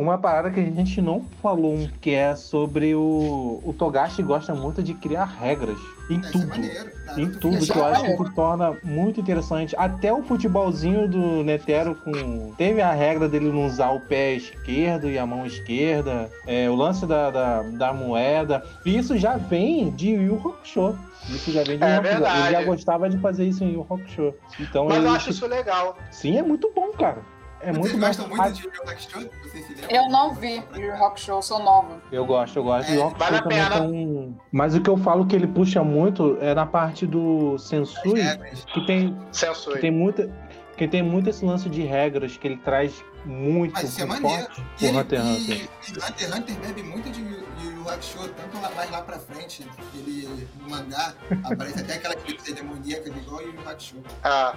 Uma parada que a gente não falou, que é sobre o. O Togashi gosta muito de criar regras em é tudo. maneiro. Em Naruto tudo, que eu acho maneiro. que torna muito interessante. Até o futebolzinho do Netero com. Teve a regra dele não usar o pé esquerdo e a mão esquerda. é, o lance da, da, da moeda. E isso já vem de Yu Hakusho. Isso já vem de É Yu Hakusho. Ele já gostava de fazer isso em Yu Hakusho. Então Mas eu acho isso legal. Sim, é muito bom, cara. É Vocês muito bom. gostam muito Ah, de Yu? Vocês se lembram? Eu não vi Yu Yu Hakusho, sou nova. Eu gosto, eu gosto. É, Yu vale a também pena. tem- Mas o que eu falo que ele puxa muito é na parte do Sensui, regras. que tem que Censura. tem muita que tem muito esse lance de regras que ele traz muito Mas isso é forte E pro ele- Hunter x e- Hunter. e Hunter x Hunter bebe muito de Yu Yu Hakusho, tanto lá, mais lá pra frente. Ele, no mangá, aparece até aquela *laughs* coisa demoníaca igual Yu Yu Hakusho. Ah.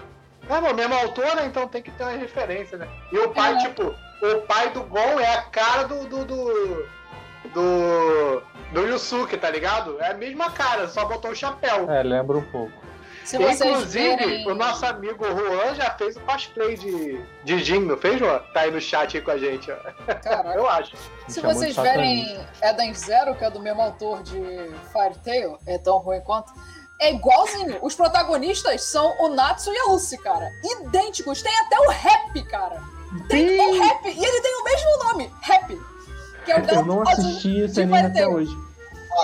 É, o mesmo autor, né? Então tem que ter uma referência, né? E o pai, É. tipo, o pai do Gon é a cara do. do. do. do, do Yusuke, tá ligado? É a mesma cara, só botou o chapéu. É, lembra um pouco. Se Inclusive, verem... o nosso amigo Juan já fez o cosplay de, de Jin, não fez, Juan? Tá aí no chat aí com a gente, ó. Caraca. *laughs* Eu acho. Se Chamou vocês verem Eden Zero, que é do mesmo autor de Fire Tail, é tão ruim quanto. É igualzinho. Os protagonistas são o Natsu e a Lucy, cara. Idênticos. Tem até o Rap, cara. Tem o Rap. E ele tem o mesmo nome, Rap. Que é o Eu gato não azul assisti esse anime até hoje.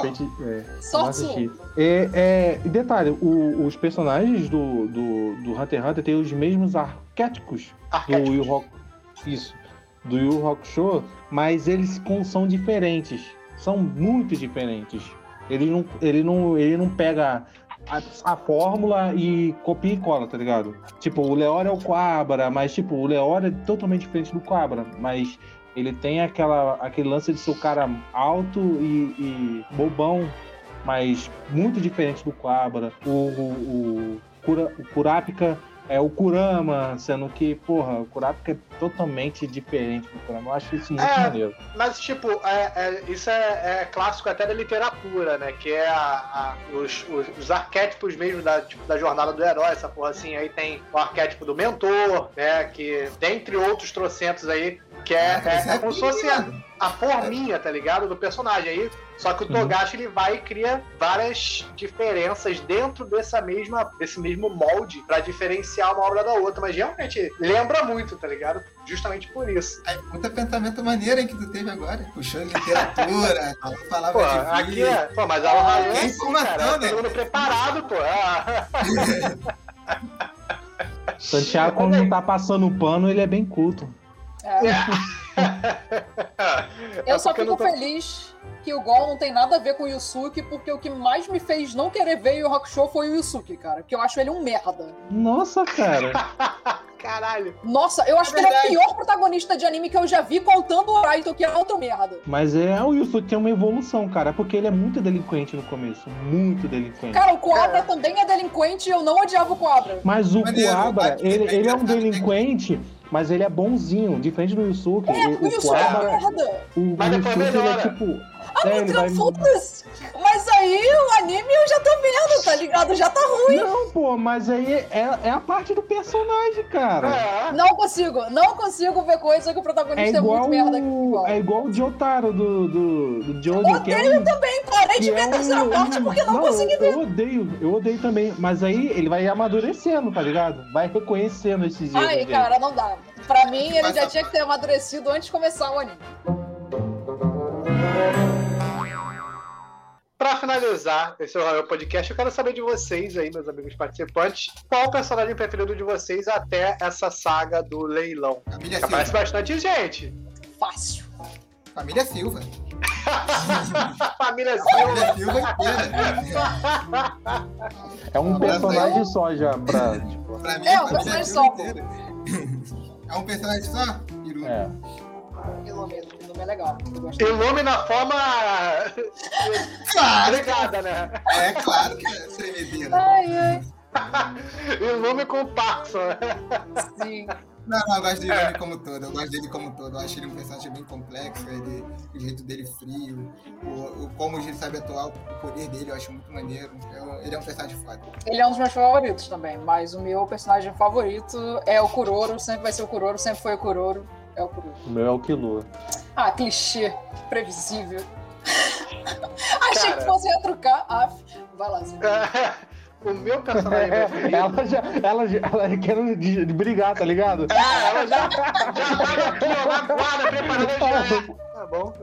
Gente, é, não Sorte assisti. É, é, e detalhe, o- os personagens do, do, do Hunter x Hunter têm os mesmos arquétipos do. Yu Rock, isso, do Yu Hakusho, mas eles são diferentes, são muito diferentes. Ele não, ele não, ele não pega a, a fórmula e copia e cola, tá ligado? Tipo, o Leora é o Quabra, mas tipo, o Leora é totalmente diferente do Quabra, mas ele tem aquela, aquele lance de ser o cara alto e, e bobão, mas muito diferente do Quabra. O, o, o, Kura- o Kurapika é o Kurama, sendo que, porra, o Kurapika é totalmente diferente do Kurama. Eu acho isso muito É. maneiro. Mas, tipo, é- é- isso é, é clássico até da literatura, né? Que é a- a- os, os- os arquétipos mesmo da, tipo, da jornada do herói, essa porra assim. Aí tem o arquétipo do mentor, né? Que, dentre outros trocentos aí, que é, Ah, é, é como se fosse a, a forminha, tá ligado? Do personagem. Aí, só que o Uhum. Togashi ele vai e cria várias diferenças dentro dessa mesma, desse mesmo molde pra diferenciar uma obra da outra. Mas realmente lembra muito, tá ligado? Justamente por isso. Aí, puta pensamento maneiro hein, que tu teve agora. Puxou literatura, *laughs* falava Pô, de aqui vida. é. Pô, mas a Ohio é assim, cara. É né? todo mundo preparado, pô. Ah. *laughs* Santiago, quando não tá passando pano, ele é bem culto. É. *laughs* Eu É só fico tô- feliz que o Gol não tem nada a ver com o Yusuke, porque o que mais me fez não querer ver o Yu Hakusho foi o Yusuke, cara. Que eu acho ele um merda. Nossa, cara. *laughs* Caralho. Nossa, eu acho que ele é o pior protagonista de anime que eu já vi, contando o Raito, que é outro merda. Mas é o Yusuke tem uma evolução, cara. Porque ele é muito delinquente no começo. Muito delinquente. Cara, o Coabra É. também é delinquente e eu não odiava o Coabra. Mas o Maneiro, Kuabra, aqui ele, é ele é um delinquente, mas ele é bonzinho. Diferente do Yusuke. É, o, o o Yusuke é Kuabra, merda. o, Mas o Yusuke, ele é tipo... Ah, é, vai... Deus, foda-se. Mas aí o anime eu já tô vendo, tá ligado? Já tá ruim. Não, pô, mas aí é, é a parte do personagem, cara. É. Não consigo, não consigo ver coisa que o É protagonista é, igual, muito merda. Igual. é igual o Jotaro do, do, do que é Odeio um, também, parei de ver é a terceira parte porque não, consegui eu, ver. eu odeio, eu odeio também. Mas aí ele vai amadurecendo, tá ligado? Vai reconhecendo esses erros Ai, dele. cara, não dá. Pra mim, ele Mas já a- tinha que ter amadurecido antes de começar o anime. Pra finalizar esse Royal Podcast, eu quero saber de vocês aí, meus amigos participantes, qual o personagem preferido de vocês até essa saga do leilão? Família aparece Silva. bastante gente. Fácil. Família Silva. *laughs* Família Silva. Família Silva inteira. É um personagem só já pra. Tipo, Pra mim, É, um personagem só. inteira. É um personagem só? Iru. é. Ilume, É legal. Eu. Ilume na forma *laughs* Claro, ligada, né? é claro que é tremedeira. Ai, ai. *laughs* Ilume com Paxson. Sim. Não, não, eu gosto de É. como todo. Eu gosto dele como todo. Eu acho ele um personagem bem complexo. Ele, o jeito dele frio, o, o- como ele sabe atuar, o poder dele, eu acho muito maneiro. Eu- ele é um personagem foda. Ele é um dos meus favoritos também, mas o meu personagem favorito é o Kuroro, sempre vai ser o Kuroro, sempre foi o Kuroro. É o. O meu é o Killua. Ah, clichê. Previsível. *laughs* Achei que fosse retrucar. Ah, vai lá, Zé. *laughs* O meu personagem preferido. ela já. Ela, já, ela quer brigar, tá ligado? É, ela já. Já tava aqui, ó, na guarda, preparando já. Tá bom.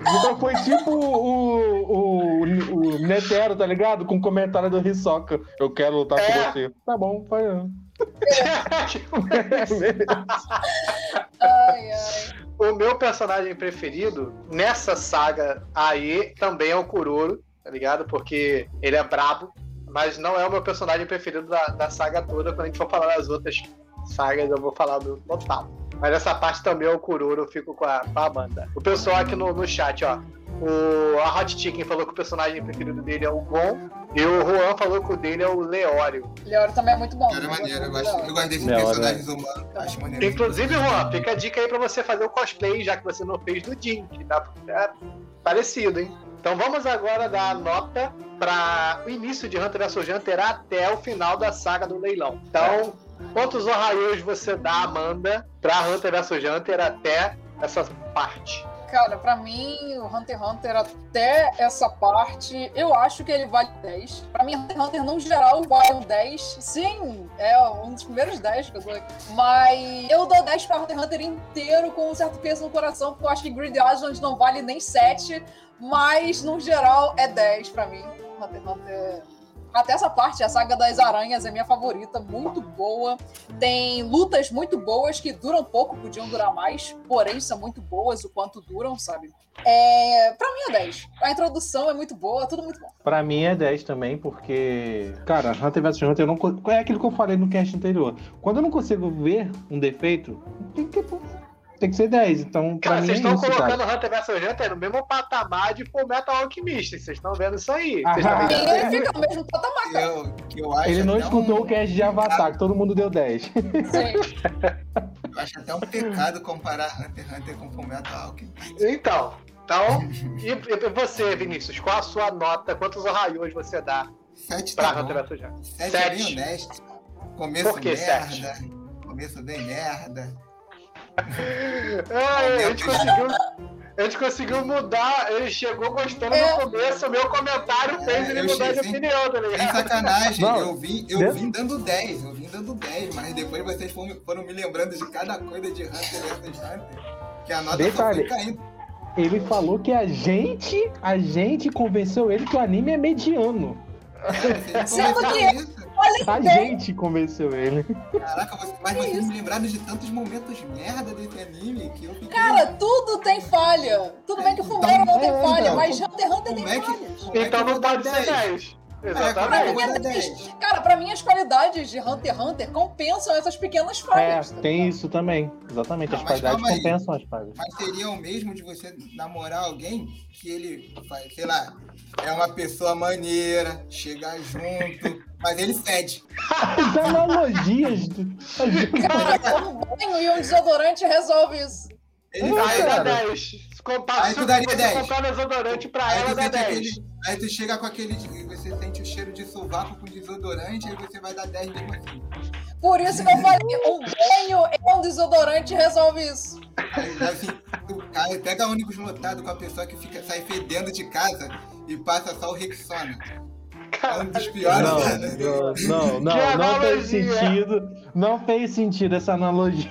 Então foi tipo o, o, o, Netero, tá ligado? Com o comentário do Hisoka. Eu quero lutar é. com você. Tá bom, foi. Ai, ai. O meu personagem preferido nessa saga aí também é o Kuroro, tá ligado? Porque ele é brabo, mas não é o meu personagem preferido da, da saga toda. Quando a gente for falar das outras sagas, eu vou falar do total. Mas essa parte também é o Kuroro, eu fico com a, com a banda. O pessoal aqui no, no chat, ó. O, a Hot Chicken falou que o personagem preferido dele é o Gon. E o Juan falou que o dele é o Leório. Leório também é muito bom. Cara, é maneiro. Eu gosto, eu gosto desses Leório. personagens humanos. Acho maneiro. Inclusive, Juan, fica a dica aí pra você fazer o cosplay, já que você não fez do Jim, que tá é parecido, hein? Então vamos agora dar a nota para o início de Hunter vs Hunter até o final da saga do leilão. Então, quantos Ohaios você dá, Amanda, para Hunter vs Hunter até essa parte? Cara, pra mim, o Hunter x Hunter, até essa parte, eu acho que ele vale 10. Pra mim, Hunter x Hunter, no geral, vale um 10. Sim, é um dos primeiros 10 que eu dou aqui. Mas eu dou 10 pra Hunter x Hunter inteiro, com um certo peso no coração, porque eu acho que Grid Island não vale nem 7. Mas, no geral, é 10 pra mim. Hunter x Hunter até essa parte, a saga das aranhas é minha favorita, muito boa. Tem lutas muito boas que duram pouco, podiam durar mais, porém são muito boas o quanto duram, sabe? É, pra mim é 10. A introdução é muito boa, tudo muito bom. Pra mim é 10 também, porque, cara, Hunter vs Hunter não, é aquilo que eu falei no cast anterior. Quando eu não consigo ver um defeito, tem que tem que ser 10. Então, cara. Vocês estão é colocando cara. Hunter vs Hunter no mesmo patamar de Fullmetal Alchemist. Vocês estão vendo isso aí. Ah, vocês ele fica no mesmo patamar, cara. Eu, eu acho Ele não escutou um... o cast de Avatar, que todo mundo deu 10. Sim. eu acho até um pecado comparar Hunter x Hunter com Fullmetal Alchemist. Então. Então, e, e você, Vinícius, qual a sua nota? Quantos arraios você dá Sete pra tá Hunter vs Hunter? Sete, Sete é bem honesto. Começo Por que merda. Sete? Começo bem merda é, a gente conseguiu. A gente conseguiu mudar, ele chegou gostando é. no começo, o meu comentário é, fez ele mudar de opinião, tá ligado? Sem sacanagem, Não, eu vim, eu vim dando 10, eu vim dando 10, mas depois vocês foram, foram me lembrando de cada coisa de Hunter vs Hunter, que a nota Detalhe, só foi caindo. Ele falou que a gente, a gente convenceu ele que o anime é mediano. É, Sendo que a gente convenceu ele. Caraca, você, mas vocês me lembraram de tantos momentos merda desse anime que eu fiquei... Cara, tudo tem falha. Tudo bem que o Fumeiro não tem é, falha, mas Hunter x Hunter tem é falhas. Então não pode ser 10. Exatamente. É, cara, pra mim as qualidades de Hunter x Hunter compensam essas pequenas falhas. É, tá tem isso também. Exatamente, não, as qualidades compensam as falhas. Mas seria o mesmo de você namorar alguém que ele, sei lá, é uma pessoa maneira, chega junto, mas ele fede. As analogias. Cara, um banho e um desodorante resolve isso. Ele vai dar 10. Compara, aí tu daria 10. comprar desodorante pra aí ela, dá 10. Aquele, aí tu chega com aquele. Você sente o cheiro de sovaco com desodorante, aí você vai dar 10 mesmo assim. Por isso que eu falei, um banho e um desodorante resolve isso. Aí, assim, tu, aí pega ônibus lotado com a pessoa que fica, sai fedendo de casa e passa só o Rexona. Dos piores. Não, não, não, não, não fez sentido. Não fez sentido essa analogia.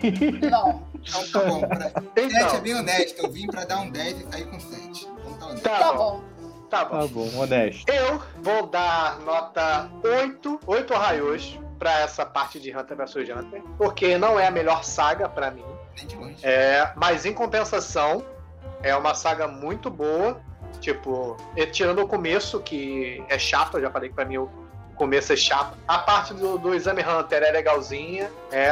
Não. Então tá bom. Pra... Então. 7 é bem honesto. Eu vim pra dar um 10 e sair com 7. Então tá, tá bom. Tá bom. Tá bom, honesto. Eu vou dar nota 8, 8 raios pra essa parte de Hunter vs Hunter, porque não é a melhor saga pra mim. É, mas em compensação, é uma saga muito boa. Tipo, tirando o começo, que é chato, eu já falei que pra mim o começo é chato. A parte do, do Exame Hunter é legalzinha. É,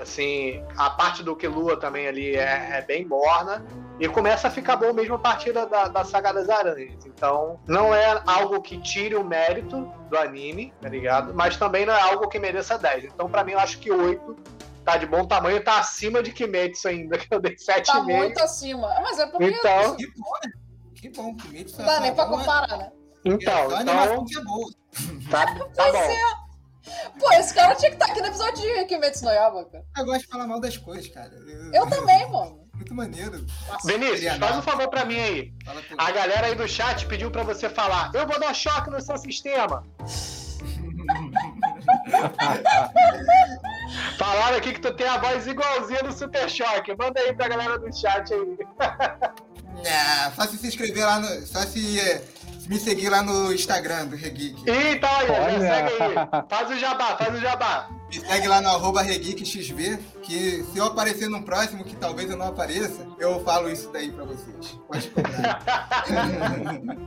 assim, a parte do Killua também ali é, é bem morna. E começa a ficar bom mesmo a partir da, da Saga das Aranhas. Então, não é algo que tire o mérito do anime, tá ligado? Mas também não é algo que mereça 10. Então, para mim, eu acho que 8 tá de bom tamanho, tá acima de Kimetsu ainda, *laughs* que eu dei 7,5. Tá muito acima. Mas é porque... Então... Que bom? Que Kimetsu... Não dá nem pra comparar, né? Então, então... É boa. Tá, *laughs* tá bom. É. Pô, esse cara tinha que estar aqui no episódio de Kimetsu no Yaba, cara. Eu gosto de falar mal das coisas, cara. Eu, eu também, mano. *laughs* Muito maneiro. Vinícius, faz um favor pra mim aí. A galera aí do chat pediu pra você falar. Eu vou dar choque no seu sistema. *laughs* Falaram aqui que tu tem a voz igualzinha do Super Choque. Manda aí pra galera do chat aí. Não, só se se inscrever lá no. Só se me seguir lá no Instagram do Regeek. Então aí, segue aí. Faz o jabá, faz o jabá. Me segue lá no arroba RegeekXV, que se eu aparecer no próximo, que talvez eu não apareça, eu falo isso daí pra vocês. Pode cobrar.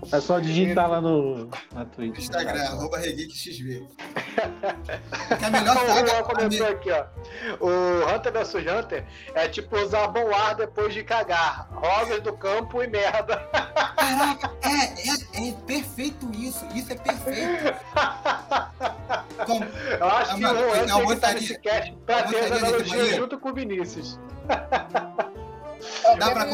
*laughs* é só digitar lá no na Twitch. Instagram, tá. arroba RegeekXV. *laughs* que é a melhor saga. comentou aqui, ó. O Hunter vs Hunter é tipo usar bom ar depois de cagar. Rosas do campo e merda. Caraca, é, é, é perfeito isso. Isso é perfeito. *laughs* Com, eu acho que o Juan almoçaria, cast pra ter essa analogia junto com o Vinícius. Dá pra,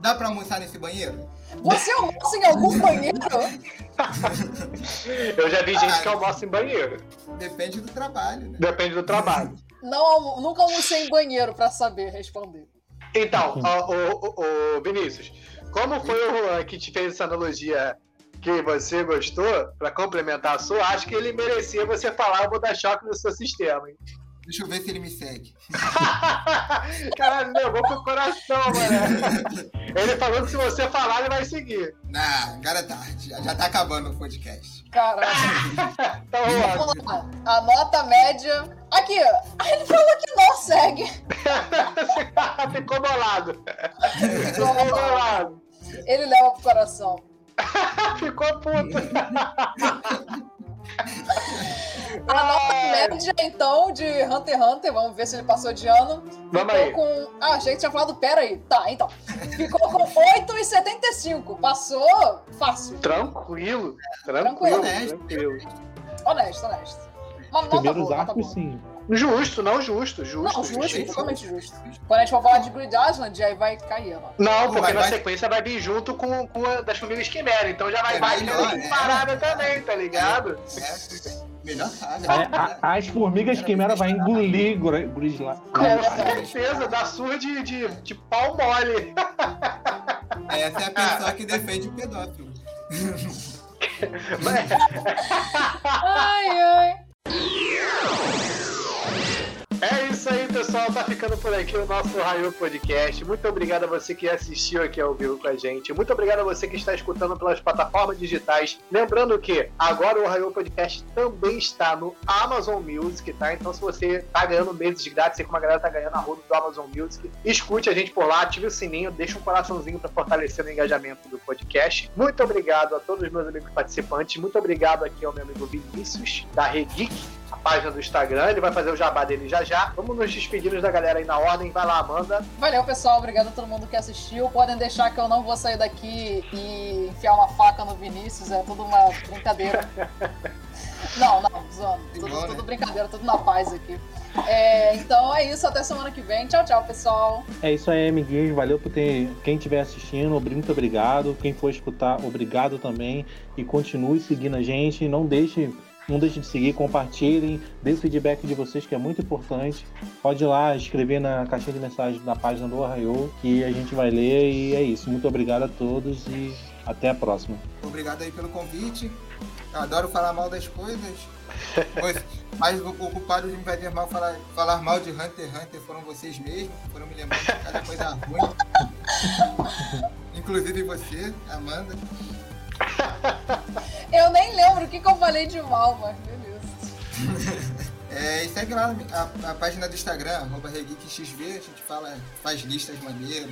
dá pra almoçar nesse banheiro? Você almoça em algum banheiro? *laughs* Eu já vi gente ah, que almoça em banheiro. Depende do trabalho, né? Depende do trabalho. Não, nunca almocei em banheiro pra saber responder. Então, o, o, o Vinícius, como foi o Juan que te fez essa analogia que você gostou, para complementar a sua, acho que ele merecia você falar, eu vou dar choque no seu sistema, hein? Deixa eu ver se ele me segue. *laughs* Caralho, levou pro coração, mano. *laughs* Ele falou que se você falar, ele vai seguir. Não, cara, é tarde. Já, já tá acabando o podcast. Caralho. então, vamos lá. A nota média. Aqui, ele falou que não segue. *laughs* Ficou bolado. Ficou bolado. Ele leva pro coração. *laughs* Ficou puto. *laughs* A nota média, então, de Hunter x Hunter, vamos ver se ele passou de ano. Vamos ficou aí. com. Ah, achei que tinha falado, pera aí. Tá, então. Ficou com 8,75. Passou fácil. Tranquilo. Tranquilo. Tranquilo. tranquilo. Honesto, honesto. Uma Primeiros arcos, sim. Justo, não justo, justo. Não, justo, totalmente justo. Quando a gente for falar de Grid Island, aí vai cair, mano. Não, porque vai, na vai... sequência vai vir junto com, com a das famílias Quimera, então já vai, é vai melhor, é. parada também, tá ligado? É. Melhor. É, as formigas quimera vai engolir Grisla. Com certeza, dá surra de, de, de pau mole. Essa é a pessoa que defende o pedófilo. *laughs* ai, ai. Tá ficando por aqui o nosso Raio Podcast. Muito obrigado a você que assistiu aqui ao vivo com a gente. Muito obrigado a você que está escutando pelas plataformas digitais. Lembrando que agora o Raio Podcast também está no Amazon Music, tá? Então, se você tá ganhando meses grátis, sei como a galera tá ganhando a roda do Amazon Music, escute a gente por lá, ative o sininho, deixa um coraçãozinho para fortalecer o engajamento do podcast. Muito obrigado a todos os meus amigos participantes. Muito obrigado aqui ao meu amigo Vinícius, da a página do Instagram, ele vai fazer o jabá dele já já. Vamos nos despedir da galera aí na ordem. Vai lá, Amanda. Valeu, pessoal. Obrigado a todo mundo que assistiu. Podem deixar que eu não vou sair daqui e enfiar uma faca no Vinícius. É tudo uma brincadeira. *laughs* não, não, zoando. Tudo, tudo brincadeira, tudo na paz aqui. É, então é isso, até semana que vem. Tchau, tchau, pessoal. É isso aí, amiguinhos. Valeu por ter. Quem estiver assistindo, muito obrigado. Quem for escutar, obrigado também. E continue seguindo a gente. Não deixe não deixe de seguir, compartilhem, dê o feedback de vocês que é muito importante. Pode ir lá escrever na caixinha de mensagem da página do Arraiô que a gente vai ler e é isso. Muito obrigado a todos e até a próxima. Obrigado aí pelo convite. Eu adoro falar mal das coisas. mais ocupados de me fazer mal falar, falar mal de Hunter x Hunter foram vocês mesmos, foram me lembrando de cada coisa ruim. Inclusive você, Amanda. *laughs* Eu nem lembro o que, que eu falei de mal, mas beleza. *laughs* É, e segue lá a, a página do Instagram, arroba RegeekXV, a gente fala, faz listas maneiras,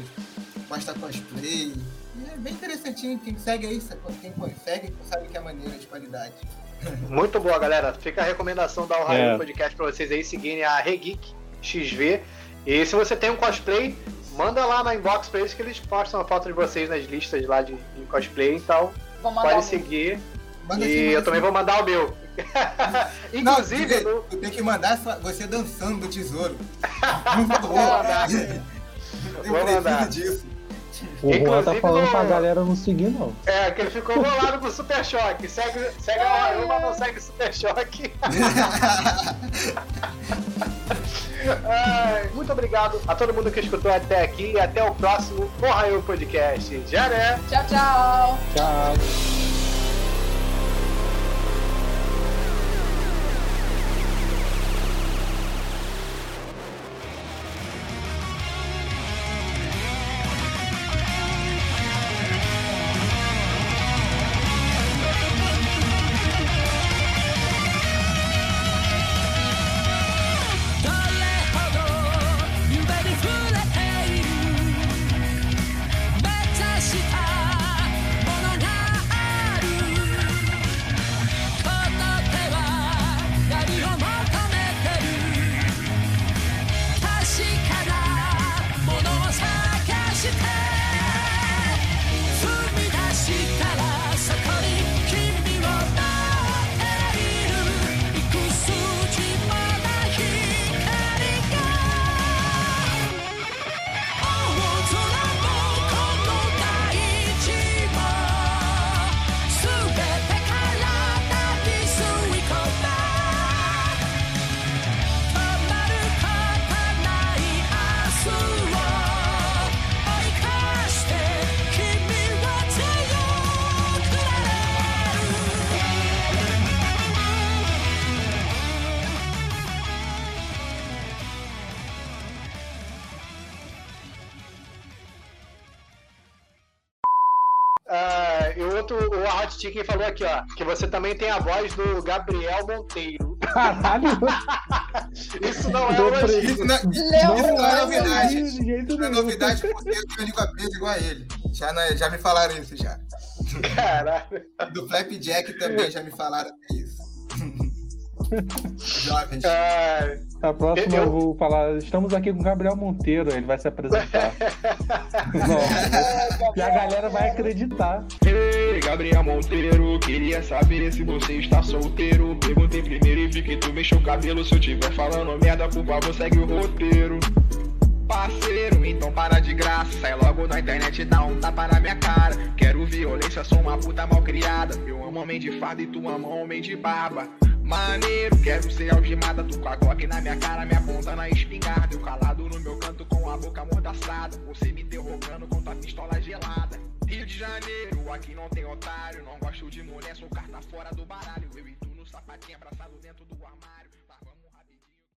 posta cosplay. E é bem interessantinho, quem segue aí, quem consegue, sabe que é maneira de qualidade. *laughs* Muito boa, galera. Fica a recomendação da Ohio é. Podcast pra vocês aí seguirem a Regeek XV. E se você tem um cosplay, manda lá na inbox pra eles que eles postam a foto de vocês nas listas lá de, de cosplay. Então, pode seguir. Manda e eu também vou mandar o meu. *laughs* Inclusive. Não, tu, tem, que mandar você dançando do tesouro. *laughs* Por favor. Eu vou preciso disso. O Juan tá falando no... pra galera não seguir, não. É, que ele ficou bolado com o Super Choque. Segue, segue a mas não segue Super Choque. *laughs* Ai, muito obrigado a todo mundo que escutou até aqui e até o próximo Ohio Podcast. Já né? Tchau, tchau. Tchau. Chicken falou aqui, ó, que você também tem a voz do Gabriel Monteiro. Caralho! *laughs* isso não é elogio. Isso não, isso não é novidade. Isso não é novidade porque eu tenho língua presa igual a ele. Já, não, já me falaram isso já. Caralho. Do Flapjack também já me falaram isso. Jovens. A próxima eu... eu... vou falar. Estamos aqui com o Gabriel Monteiro, ele vai se apresentar. *laughs* e a galera vai acreditar. Ei, Gabriel Monteiro, queria saber se você está solteiro. Perguntei primeiro e vi que tu mexeu o cabelo. Se eu tiver falando merda, por favor, segue o roteiro. Parceiro, então para de graça. Sai logo na internet e dá um tapa na minha cara. Quero violência, sou uma puta mal criada. Eu amo homem de farda e tu ama homem de barba. Maneiro, quero ser algemada, tu com a Glock na minha cara, me aponta na espingarda. Eu calado no meu canto com a boca amordaçada, você me interrogando com tua pistola gelada. Rio de Janeiro, aqui não tem otário, não gosto de mulher, sou carta fora do baralho. Eu e tu no sapatinho abraçado.